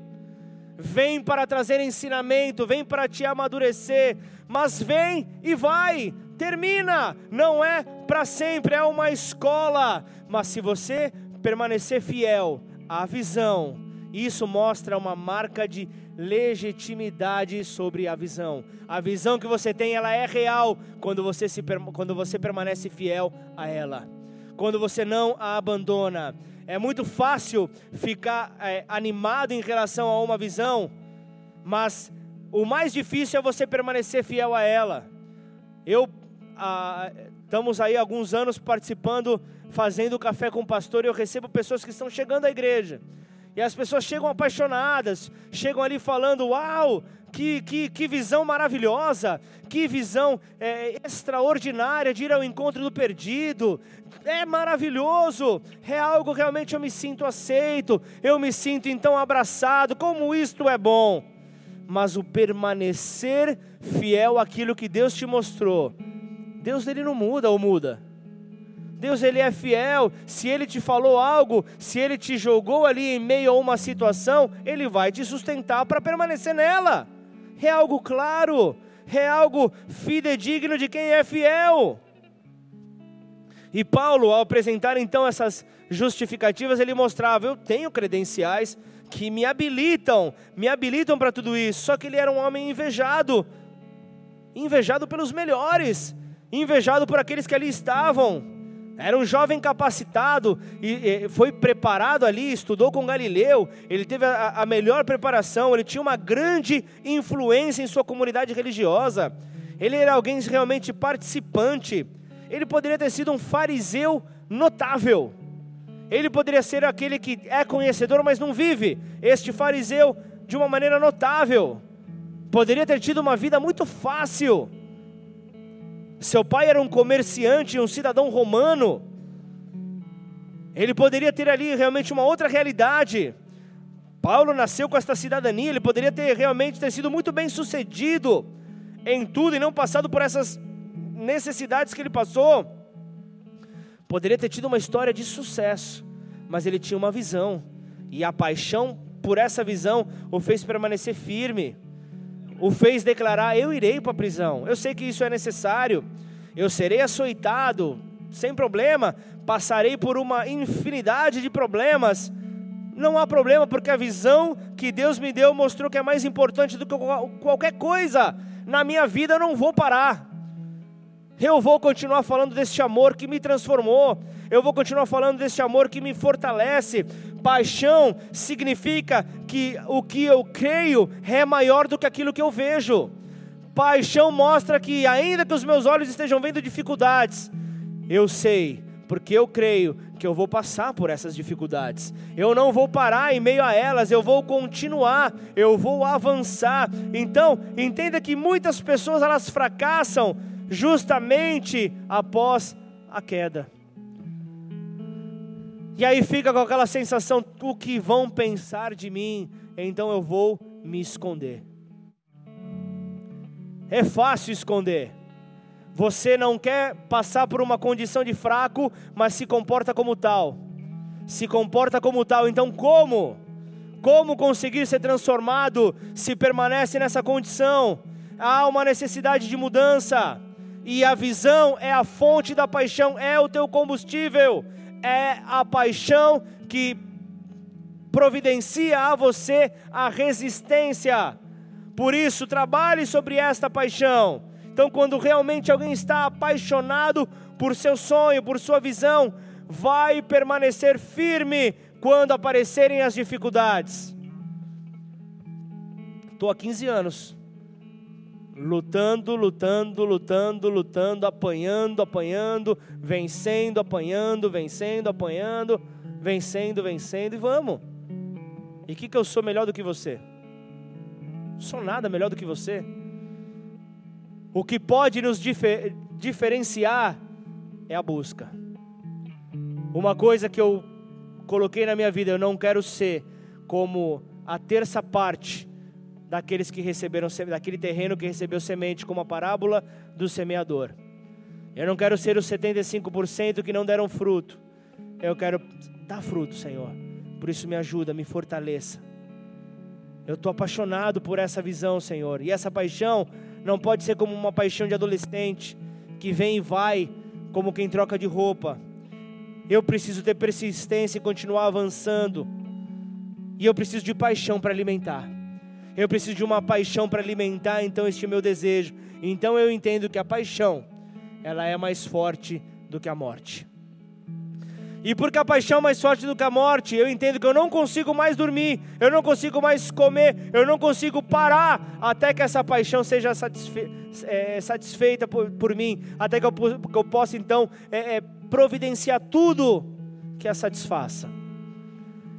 Vem para trazer ensinamento, vem para te amadurecer, mas vem e vai, termina, não é para sempre, é uma escola. Mas se você permanecer fiel à visão, isso mostra uma marca de legitimidade sobre a visão. A visão que você tem, ela é real quando você, se, quando você permanece fiel a ela. Quando você não a abandona. É muito fácil ficar é, animado em relação a uma visão, mas o mais difícil é você permanecer fiel a ela. Eu ah, estamos aí alguns anos participando, fazendo café com o pastor, e eu recebo pessoas que estão chegando à igreja. E as pessoas chegam apaixonadas, chegam ali falando: Uau, que, que, que visão maravilhosa, que visão é, extraordinária de ir ao encontro do perdido, é maravilhoso, é algo realmente eu me sinto aceito, eu me sinto então abraçado, como isto é bom. Mas o permanecer fiel àquilo que Deus te mostrou, Deus ele não muda ou muda? Deus ele é fiel. Se ele te falou algo, se ele te jogou ali em meio a uma situação, ele vai te sustentar para permanecer nela. É algo claro, é algo fidedigno de quem é fiel. E Paulo, ao apresentar então essas justificativas, ele mostrava: eu tenho credenciais que me habilitam, me habilitam para tudo isso. Só que ele era um homem invejado, invejado pelos melhores, invejado por aqueles que ali estavam. Era um jovem capacitado e, foi preparado ali, estudou com Galileu, ele teve a melhor preparação, ele tinha uma grande influência em sua comunidade religiosa. Ele era alguém realmente participante. Ele poderia ter sido um fariseu notável. Ele poderia ser aquele que é conhecedor, mas não vive. Este fariseu, de uma maneira notável, poderia ter tido uma vida muito fácil seu pai era um comerciante, um cidadão romano. Ele poderia ter ali realmente uma outra realidade. Paulo nasceu com esta cidadania, ele poderia ter realmente ter sido muito bem sucedido em tudo e não passado por essas necessidades que ele passou. Poderia ter tido uma história de sucesso, mas ele tinha uma visão. E a paixão por essa visão o fez permanecer firme, o fez declarar: Eu irei para a prisão, eu sei que isso é necessário, eu serei açoitado, sem problema, passarei por uma infinidade de problemas. Não há problema, porque a visão que Deus me deu mostrou que é mais importante do que qualquer coisa na minha vida, eu não vou parar. Eu vou continuar falando deste amor que me transformou. Eu vou continuar falando deste amor que me fortalece. Paixão significa que o que eu creio é maior do que aquilo que eu vejo. Paixão mostra que, ainda que os meus olhos estejam vendo dificuldades, eu sei, porque eu creio que eu vou passar por essas dificuldades. Eu não vou parar em meio a elas, eu vou continuar, eu vou avançar. Então, entenda que muitas pessoas elas fracassam justamente após a queda. E aí fica com aquela sensação: o que vão pensar de mim? Então eu vou me esconder. É fácil esconder. Você não quer passar por uma condição de fraco, mas se comporta como tal. Se comporta como tal, então como? Como conseguir ser transformado se permanece nessa condição? Há uma necessidade de mudança e a visão é a fonte da paixão, é o teu combustível, é a paixão que providencia a você a resistência. Por isso, trabalhe sobre esta paixão. Então, quando realmente alguém está apaixonado por seu sonho, por sua visão, vai permanecer firme quando aparecerem as dificuldades. Estou há 15 anos lutando, lutando, lutando, lutando, apanhando, apanhando, vencendo, apanhando, vencendo, apanhando, vencendo, vencendo e vamos. E que, que eu sou melhor do que você? Sou nada melhor do que você. O que pode nos difer diferenciar é a busca. Uma coisa que eu coloquei na minha vida, eu não quero ser como a terça parte daqueles que receberam daquele terreno que recebeu semente, como a parábola do semeador. Eu não quero ser os 75% que não deram fruto. Eu quero dar fruto, Senhor. Por isso me ajuda, me fortaleça. Eu estou apaixonado por essa visão, Senhor. E essa paixão não pode ser como uma paixão de adolescente que vem e vai como quem troca de roupa. Eu preciso ter persistência e continuar avançando. E eu preciso de paixão para alimentar. Eu preciso de uma paixão para alimentar então este meu desejo. Então eu entendo que a paixão, ela é mais forte do que a morte. E porque a paixão é mais forte do que a morte, eu entendo que eu não consigo mais dormir, eu não consigo mais comer, eu não consigo parar até que essa paixão seja satisfe é, satisfeita por, por, mim, até que eu, que eu possa então é, é, providenciar tudo que a satisfaça.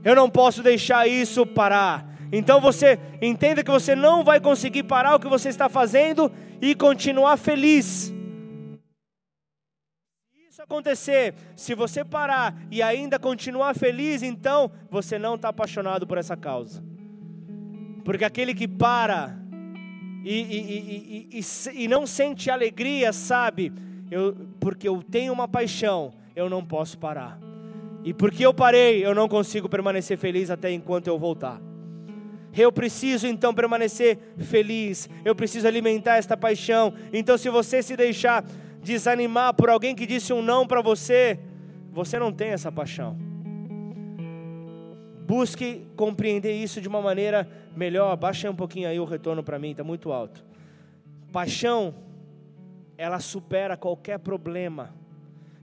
Eu não posso deixar isso parar. Então você entenda que você não vai conseguir parar o que você está fazendo e continuar feliz. Se isso acontecer, se você parar e ainda continuar feliz, então você não está apaixonado por essa causa. Porque aquele que para e, e, e, e, não sente alegria, sabe, eu, porque eu tenho uma paixão, eu não posso parar. E porque eu parei, eu não consigo permanecer feliz até enquanto eu voltar. Eu preciso então permanecer feliz, eu preciso alimentar esta paixão. Então, se você se deixar desanimar por alguém que disse um não para você, você não tem essa paixão. Busque compreender isso de uma maneira melhor. Baixa um pouquinho aí o retorno para mim, está muito alto. Paixão, ela supera qualquer problema.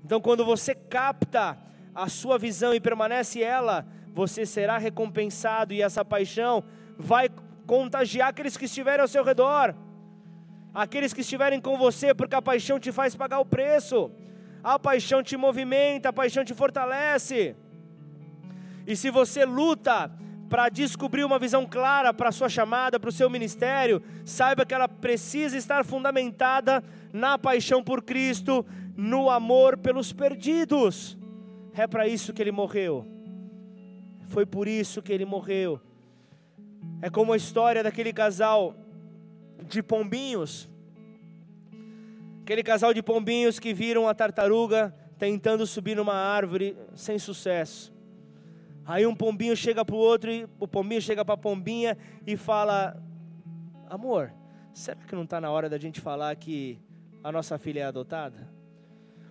Então, quando você capta a sua visão e permanece ela, você será recompensado e essa paixão vai contagiar aqueles que estiverem ao seu redor, aqueles que estiverem com você, porque a paixão te faz pagar o preço, a paixão te movimenta, a paixão te fortalece. E se você luta para descobrir uma visão clara para a sua chamada, para o seu ministério, saiba que ela precisa estar fundamentada na paixão por Cristo, no amor pelos perdidos. É para isso que ele morreu. Foi por isso que ele morreu. É como a história daquele casal de pombinhos. Aquele casal de pombinhos que viram a tartaruga tentando subir numa árvore sem sucesso. Aí um pombinho chega para o outro, e o pombinho chega para a pombinha e fala: Amor, será que não está na hora da gente falar que a nossa filha é adotada?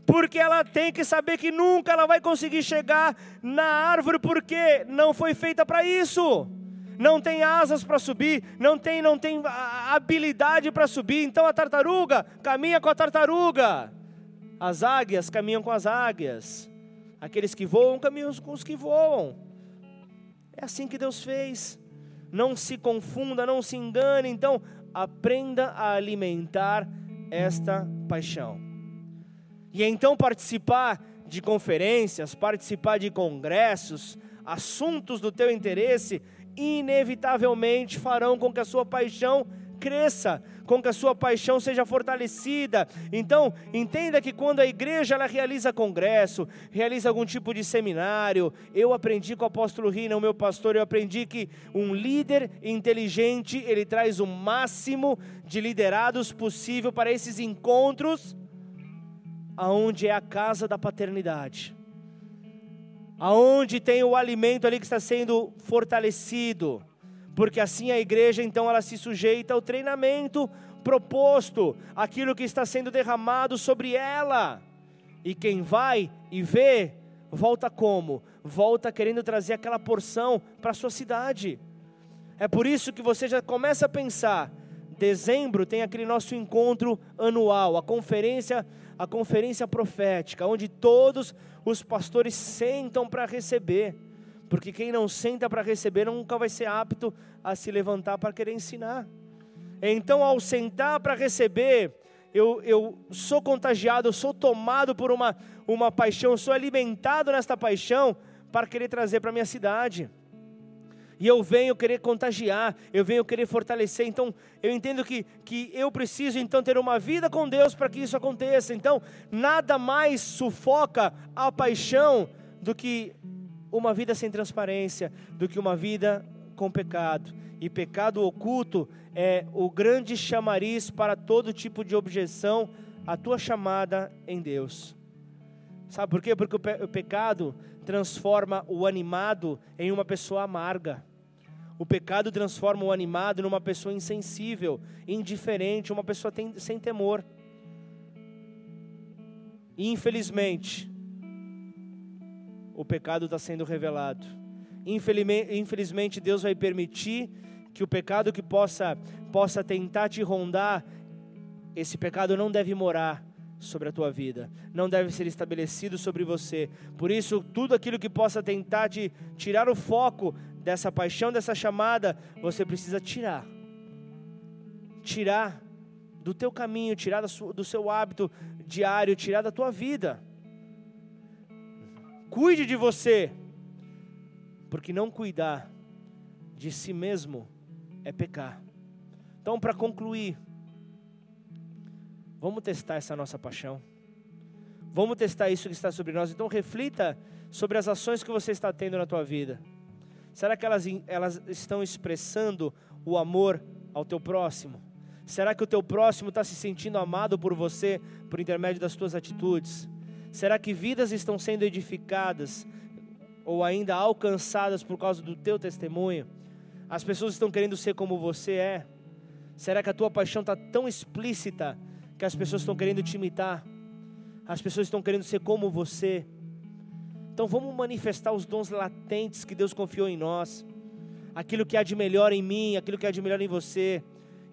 Porque ela tem que saber que nunca ela vai conseguir chegar na árvore, porque não foi feita para isso. Não tem asas para subir, não tem, não tem habilidade para subir. Então a tartaruga caminha com a tartaruga. As águias caminham com as águias. Aqueles que voam caminham com os que voam. É assim que Deus fez. Não se confunda, não se engane. Então, aprenda a alimentar esta paixão. E então participar de conferências, participar de congressos, assuntos do teu interesse, inevitavelmente farão com que a sua paixão cresça, com que a sua paixão seja fortalecida. Então, entenda que quando a igreja ela realiza congresso, realiza algum tipo de seminário, eu aprendi com o apóstolo Rina, o meu pastor, eu aprendi que um líder inteligente, ele traz o máximo de liderados possível para esses encontros aonde é a casa da paternidade. Aonde tem o alimento ali que está sendo fortalecido porque assim a igreja então ela se sujeita ao treinamento proposto, aquilo que está sendo derramado sobre ela. E quem vai e vê, volta como? Volta querendo trazer aquela porção para a sua cidade. É por isso que você já começa a pensar, dezembro tem aquele nosso encontro anual, a conferência, a conferência profética, onde todos os pastores sentam para receber porque quem não senta para receber nunca vai ser apto a se levantar para querer ensinar. Então, ao sentar para receber, eu, eu sou contagiado, eu sou tomado por uma, uma paixão, eu sou alimentado nesta paixão para querer trazer para a minha cidade. E eu venho querer contagiar, eu venho querer fortalecer. Então, eu entendo que, que eu preciso então ter uma vida com Deus para que isso aconteça. Então, nada mais sufoca a paixão do que uma vida sem transparência do que uma vida com pecado. E pecado oculto é o grande chamariz para todo tipo de objeção à tua chamada em Deus. Sabe por quê? Porque o, pe o pecado transforma o animado em uma pessoa amarga. O pecado transforma o animado numa pessoa insensível, indiferente, uma pessoa tem, sem temor. E infelizmente, o pecado está sendo revelado. Infelizmente, Deus vai permitir que o pecado que possa, possa tentar te rondar, esse pecado não deve morar sobre a tua vida, não deve ser estabelecido sobre você. Por isso, tudo aquilo que possa tentar te tirar o foco dessa paixão, dessa chamada, você precisa tirar. Tirar do teu caminho, tirar do seu hábito diário, tirar da tua vida. Cuide de você, porque não cuidar de si mesmo é pecar. Então, para concluir, vamos testar essa nossa paixão. Vamos testar isso que está sobre nós. Então, reflita sobre as ações que você está tendo na tua vida. Será que elas, elas estão expressando o amor ao teu próximo? Será que o teu próximo está se sentindo amado por você por intermédio das tuas atitudes? Será que vidas estão sendo edificadas ou ainda alcançadas por causa do teu testemunho? As pessoas estão querendo ser como você é? Será que a tua paixão está tão explícita que as pessoas estão querendo te imitar? As pessoas estão querendo ser como você? Então vamos manifestar os dons latentes que Deus confiou em nós, aquilo que há de melhor em mim, aquilo que há de melhor em você,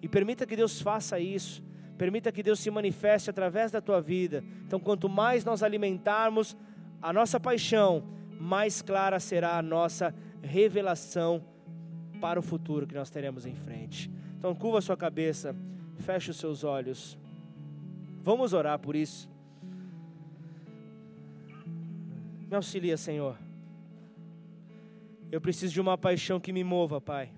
e permita que Deus faça isso. Permita que Deus se manifeste através da tua vida. Então, quanto mais nós alimentarmos a nossa paixão, mais clara será a nossa revelação para o futuro que nós teremos em frente. Então, curva sua cabeça, feche os seus olhos. Vamos orar por isso. Me auxilia, Senhor. Eu preciso de uma paixão que me mova, Pai.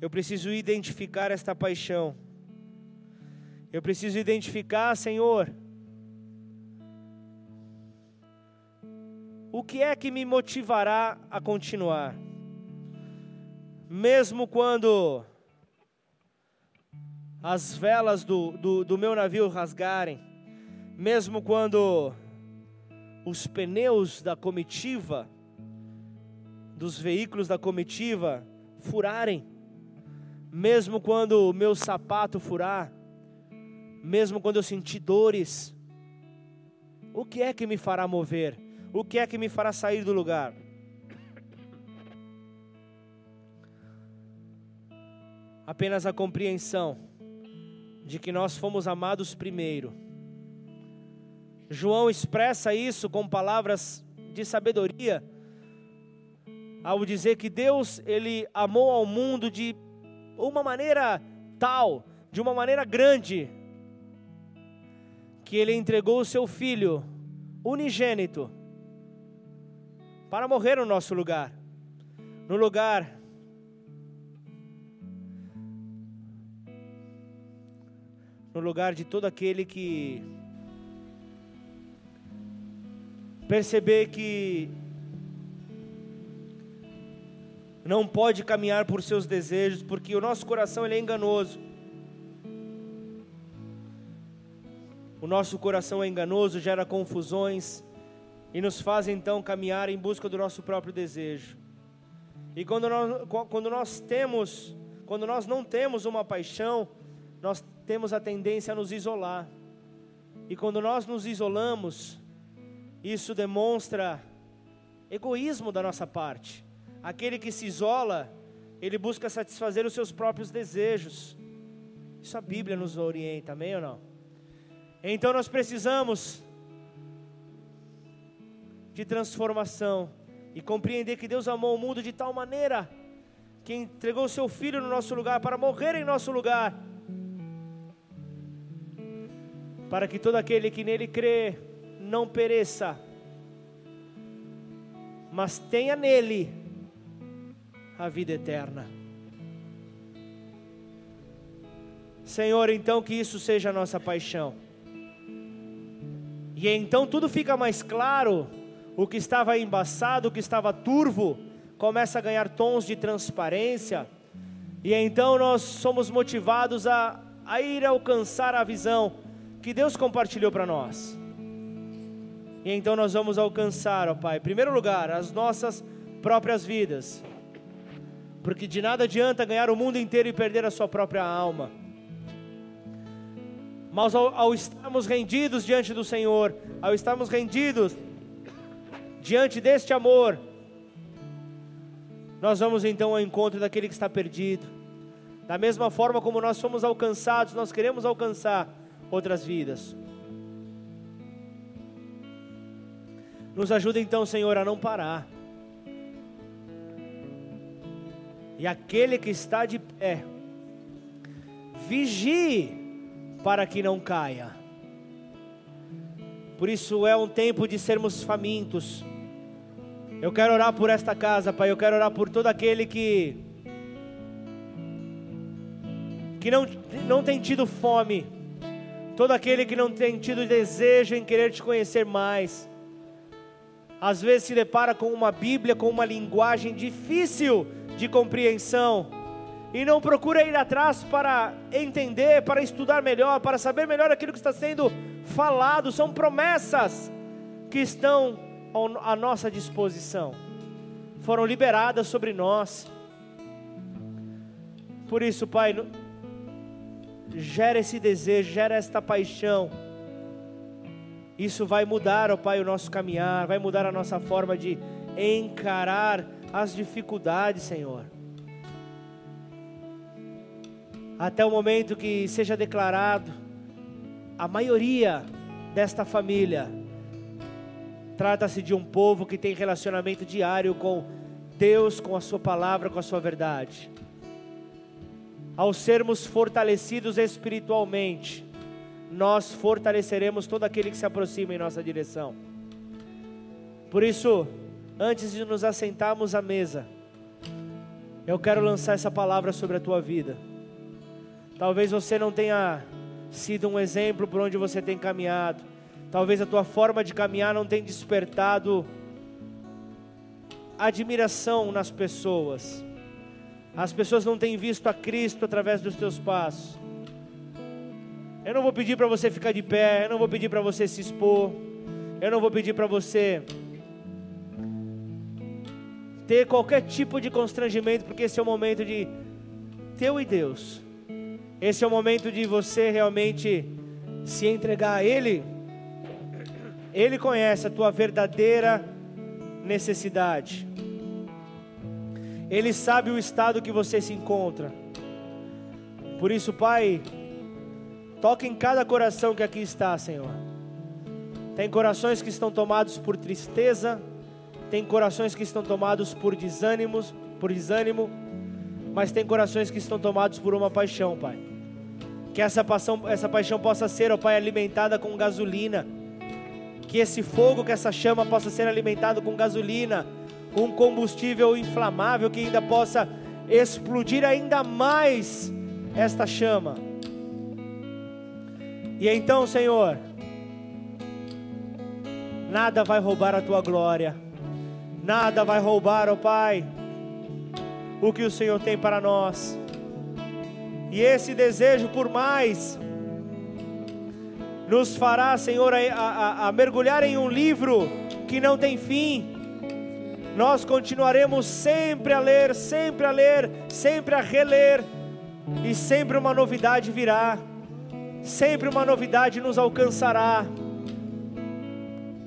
Eu preciso identificar esta paixão. Eu preciso identificar, Senhor, o que é que me motivará a continuar, mesmo quando as velas do, do, do meu navio rasgarem, mesmo quando os pneus da comitiva, dos veículos da comitiva, furarem, mesmo quando o meu sapato furar, mesmo quando eu sentir dores, o que é que me fará mover? O que é que me fará sair do lugar? Apenas a compreensão de que nós fomos amados primeiro. João expressa isso com palavras de sabedoria ao dizer que Deus ele amou ao mundo de uma maneira tal, de uma maneira grande, que ele entregou o seu filho unigênito para morrer no nosso lugar, no lugar no lugar de todo aquele que perceber que não pode caminhar por seus desejos, porque o nosso coração ele é enganoso. O nosso coração é enganoso, gera confusões e nos faz então caminhar em busca do nosso próprio desejo. E quando nós, quando nós temos, quando nós não temos uma paixão, nós temos a tendência a nos isolar. E quando nós nos isolamos, isso demonstra egoísmo da nossa parte. Aquele que se isola, ele busca satisfazer os seus próprios desejos. Isso a Bíblia nos orienta, amém ou não? Então nós precisamos de transformação e compreender que Deus amou o mundo de tal maneira que entregou o seu filho no nosso lugar para morrer em nosso lugar, para que todo aquele que nele crê não pereça, mas tenha nele a vida eterna. Senhor, então que isso seja a nossa paixão. E então tudo fica mais claro, o que estava embaçado, o que estava turvo, começa a ganhar tons de transparência, e então nós somos motivados a, a ir alcançar a visão que Deus compartilhou para nós. E então nós vamos alcançar, ó Pai, em primeiro lugar, as nossas próprias vidas porque de nada adianta ganhar o mundo inteiro e perder a sua própria alma. Mas ao, ao estarmos rendidos diante do Senhor, ao estarmos rendidos diante deste amor, nós vamos então ao encontro daquele que está perdido. Da mesma forma como nós fomos alcançados, nós queremos alcançar outras vidas. Nos ajuda então, Senhor, a não parar. E aquele que está de pé, vigie para que não caia. Por isso é um tempo de sermos famintos. Eu quero orar por esta casa, Pai. Eu quero orar por todo aquele que que não, não tem tido fome, todo aquele que não tem tido desejo em querer te conhecer mais. Às vezes se depara com uma Bíblia com uma linguagem difícil de compreensão e não procura ir atrás para entender, para estudar melhor, para saber melhor aquilo que está sendo falado, são promessas que estão à nossa disposição, foram liberadas sobre nós. Por isso, Pai, gera esse desejo, gera esta paixão. Isso vai mudar, ó Pai, o nosso caminhar, vai mudar a nossa forma de encarar as dificuldades, Senhor. Até o momento que seja declarado a maioria desta família trata-se de um povo que tem relacionamento diário com Deus, com a Sua palavra, com a Sua verdade. Ao sermos fortalecidos espiritualmente, nós fortaleceremos todo aquele que se aproxima em nossa direção. Por isso, antes de nos assentarmos à mesa, eu quero lançar essa palavra sobre a tua vida. Talvez você não tenha sido um exemplo por onde você tem caminhado. Talvez a tua forma de caminhar não tenha despertado admiração nas pessoas. As pessoas não têm visto a Cristo através dos teus passos. Eu não vou pedir para você ficar de pé, eu não vou pedir para você se expor. Eu não vou pedir para você ter qualquer tipo de constrangimento, porque esse é o momento de teu e Deus. Esse é o momento de você realmente se entregar a Ele. Ele conhece a tua verdadeira necessidade. Ele sabe o estado que você se encontra. Por isso, Pai, toque em cada coração que aqui está, Senhor. Tem corações que estão tomados por tristeza, tem corações que estão tomados por desânimos, por desânimo, mas tem corações que estão tomados por uma paixão, Pai. Que essa paixão, essa paixão possa ser, ó Pai, alimentada com gasolina. Que esse fogo, que essa chama possa ser alimentado com gasolina um combustível inflamável que ainda possa explodir ainda mais esta chama. E então, Senhor, nada vai roubar a tua glória, nada vai roubar, ó oh Pai, o que o Senhor tem para nós. E esse desejo por mais nos fará, Senhor, a, a, a mergulhar em um livro que não tem fim nós continuaremos sempre a ler, sempre a ler, sempre a reler, e sempre uma novidade virá, sempre uma novidade nos alcançará.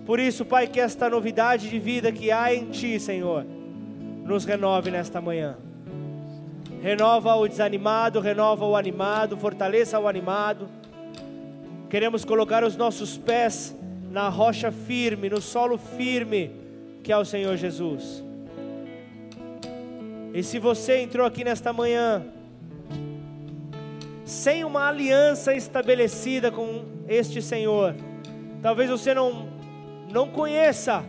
Por isso, Pai, que esta novidade de vida que há em Ti, Senhor, nos renove nesta manhã. Renova o desanimado, renova o animado, fortaleça o animado. Queremos colocar os nossos pés na rocha firme, no solo firme que é o Senhor Jesus. E se você entrou aqui nesta manhã, sem uma aliança estabelecida com este Senhor, talvez você não, não conheça,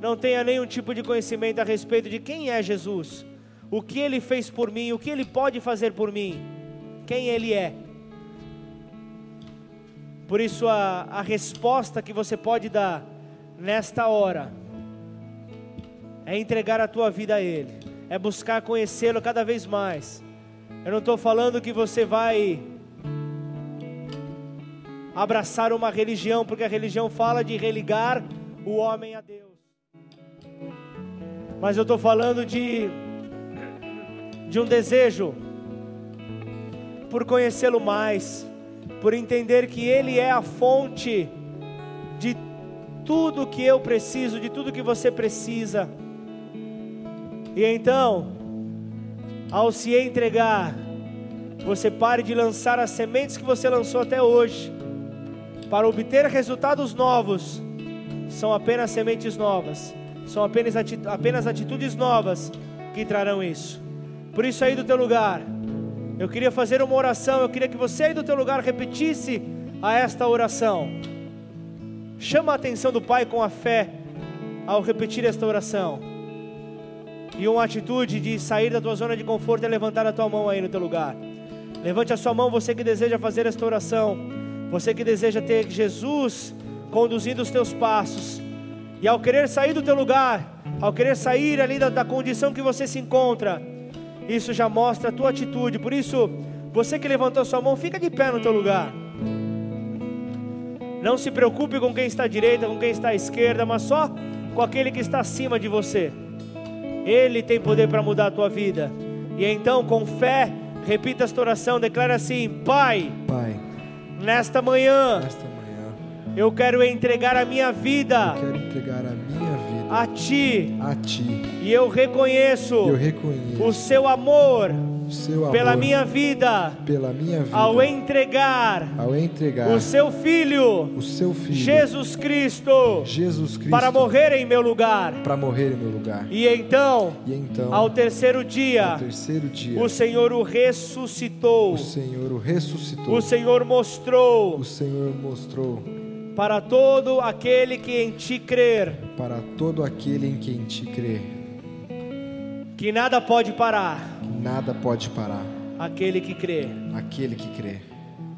não tenha nenhum tipo de conhecimento a respeito de quem é Jesus, o que ele fez por mim, o que ele pode fazer por mim, quem ele é. Por isso, a, a resposta que você pode dar nesta hora é entregar a tua vida a Ele, é buscar conhecê-lo cada vez mais. Eu não estou falando que você vai abraçar uma religião, porque a religião fala de religar o homem a Deus. Mas eu estou falando de, de um desejo por conhecê-lo mais, por entender que Ele é a fonte tudo que eu preciso, de tudo que você precisa. E então, ao se entregar, você pare de lançar as sementes que você lançou até hoje, para obter resultados novos. São apenas sementes novas, são apenas, apenas atitudes novas que trarão isso. Por isso, aí do teu lugar, eu queria fazer uma oração, eu queria que você aí do teu lugar repetisse a esta oração. Chama a atenção do Pai com a fé ao repetir esta oração. E uma atitude de sair da tua zona de conforto é levantar a tua mão aí no teu lugar. Levante a sua mão, você que deseja fazer esta oração. Você que deseja ter Jesus conduzindo os teus passos. E ao querer sair do teu lugar, ao querer sair ali da, da condição que você se encontra, isso já mostra a tua atitude. Por isso, você que levantou a sua mão, fica de pé no teu lugar. Não se preocupe com quem está à direita, com quem está à esquerda, mas só com aquele que está acima de você. Ele tem poder para mudar a tua vida. E então, com fé, repita esta oração, declara assim: Pai, Pai nesta manhã, nesta manhã eu quero entregar a minha vida eu quero entregar a minha vida a Ti, a Ti. e eu reconheço Eu reconheço o Seu amor seu amor pela minha vida, pela minha vida ao entregar ao entregar o Seu Filho, o seu filho Jesus Cristo, Jesus Cristo para morrer em meu lugar. para morrer em meu lugar. E então, E então, ao terceiro dia, no terceiro dia, o Senhor o ressuscitou. o Senhor o ressuscitou. O Senhor mostrou O Senhor mostrou para todo aquele que em ti crer para todo aquele em quem te crê que nada pode parar que nada pode parar aquele que crê. aquele que crê.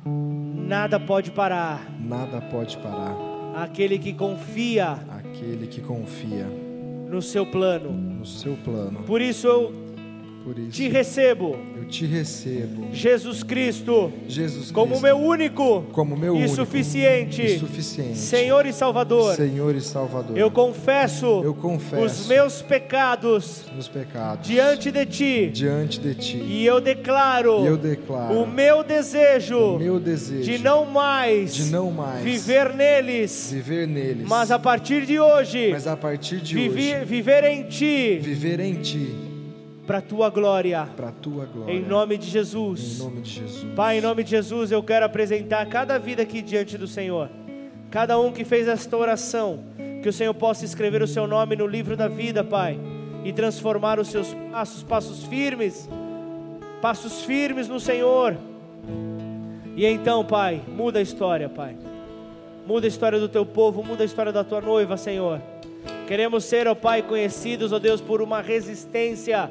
Nada pode parar Nada pode parar aquele que confia aquele que confia no seu plano. no seu plano. Por isso eu por isso. te recebo, te recebo, Jesus Cristo, Jesus como Cristo, meu único como meu e único suficiente e suficiente Senhor e Salvador. Senhor e Salvador. Eu confesso, Eu confesso os meus pecados pecados diante de ti diante de ti. e eu declaro eu declaro o meu desejo o meu desejo de não mais de não mais viver neles, viver neles, mas a partir de hoje mas a partir de hoje viver em ti viver em ti para tua glória. para a tua glória. Em nome de Em Jesus. nome de Jesus. Pai, em nome de Jesus, eu quero apresentar cada vida aqui diante do Senhor. Cada um que fez esta oração, que o Senhor possa escrever o seu nome no livro da vida, Pai, e transformar os seus passos, passos firmes, passos firmes no Senhor. E então, Pai, muda a história, Pai. Muda a história do teu povo, muda a história da tua noiva, Senhor. Queremos ser, ó Pai, conhecidos, ó Deus, por uma resistência.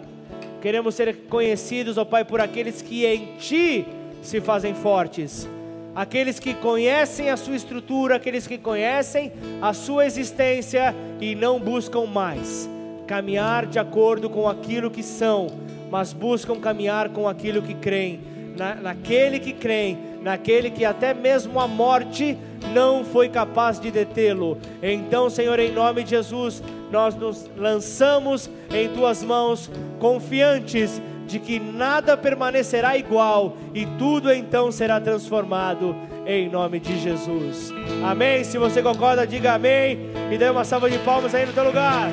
Queremos ser conhecidos, ó Pai, por aqueles que em Ti se fazem fortes. Aqueles que conhecem a sua estrutura, aqueles que conhecem a sua existência e não buscam mais caminhar de acordo com aquilo que são, mas buscam caminhar com aquilo que creem, na, naquele que creem, naquele que até mesmo a morte não foi capaz de detê-lo. Então, Senhor, em nome de Jesus, nós nos lançamos em tuas mãos, confiantes de que nada permanecerá igual e tudo então será transformado em nome de Jesus. Amém. Se você concorda, diga amém e dê uma salva de palmas aí no teu lugar.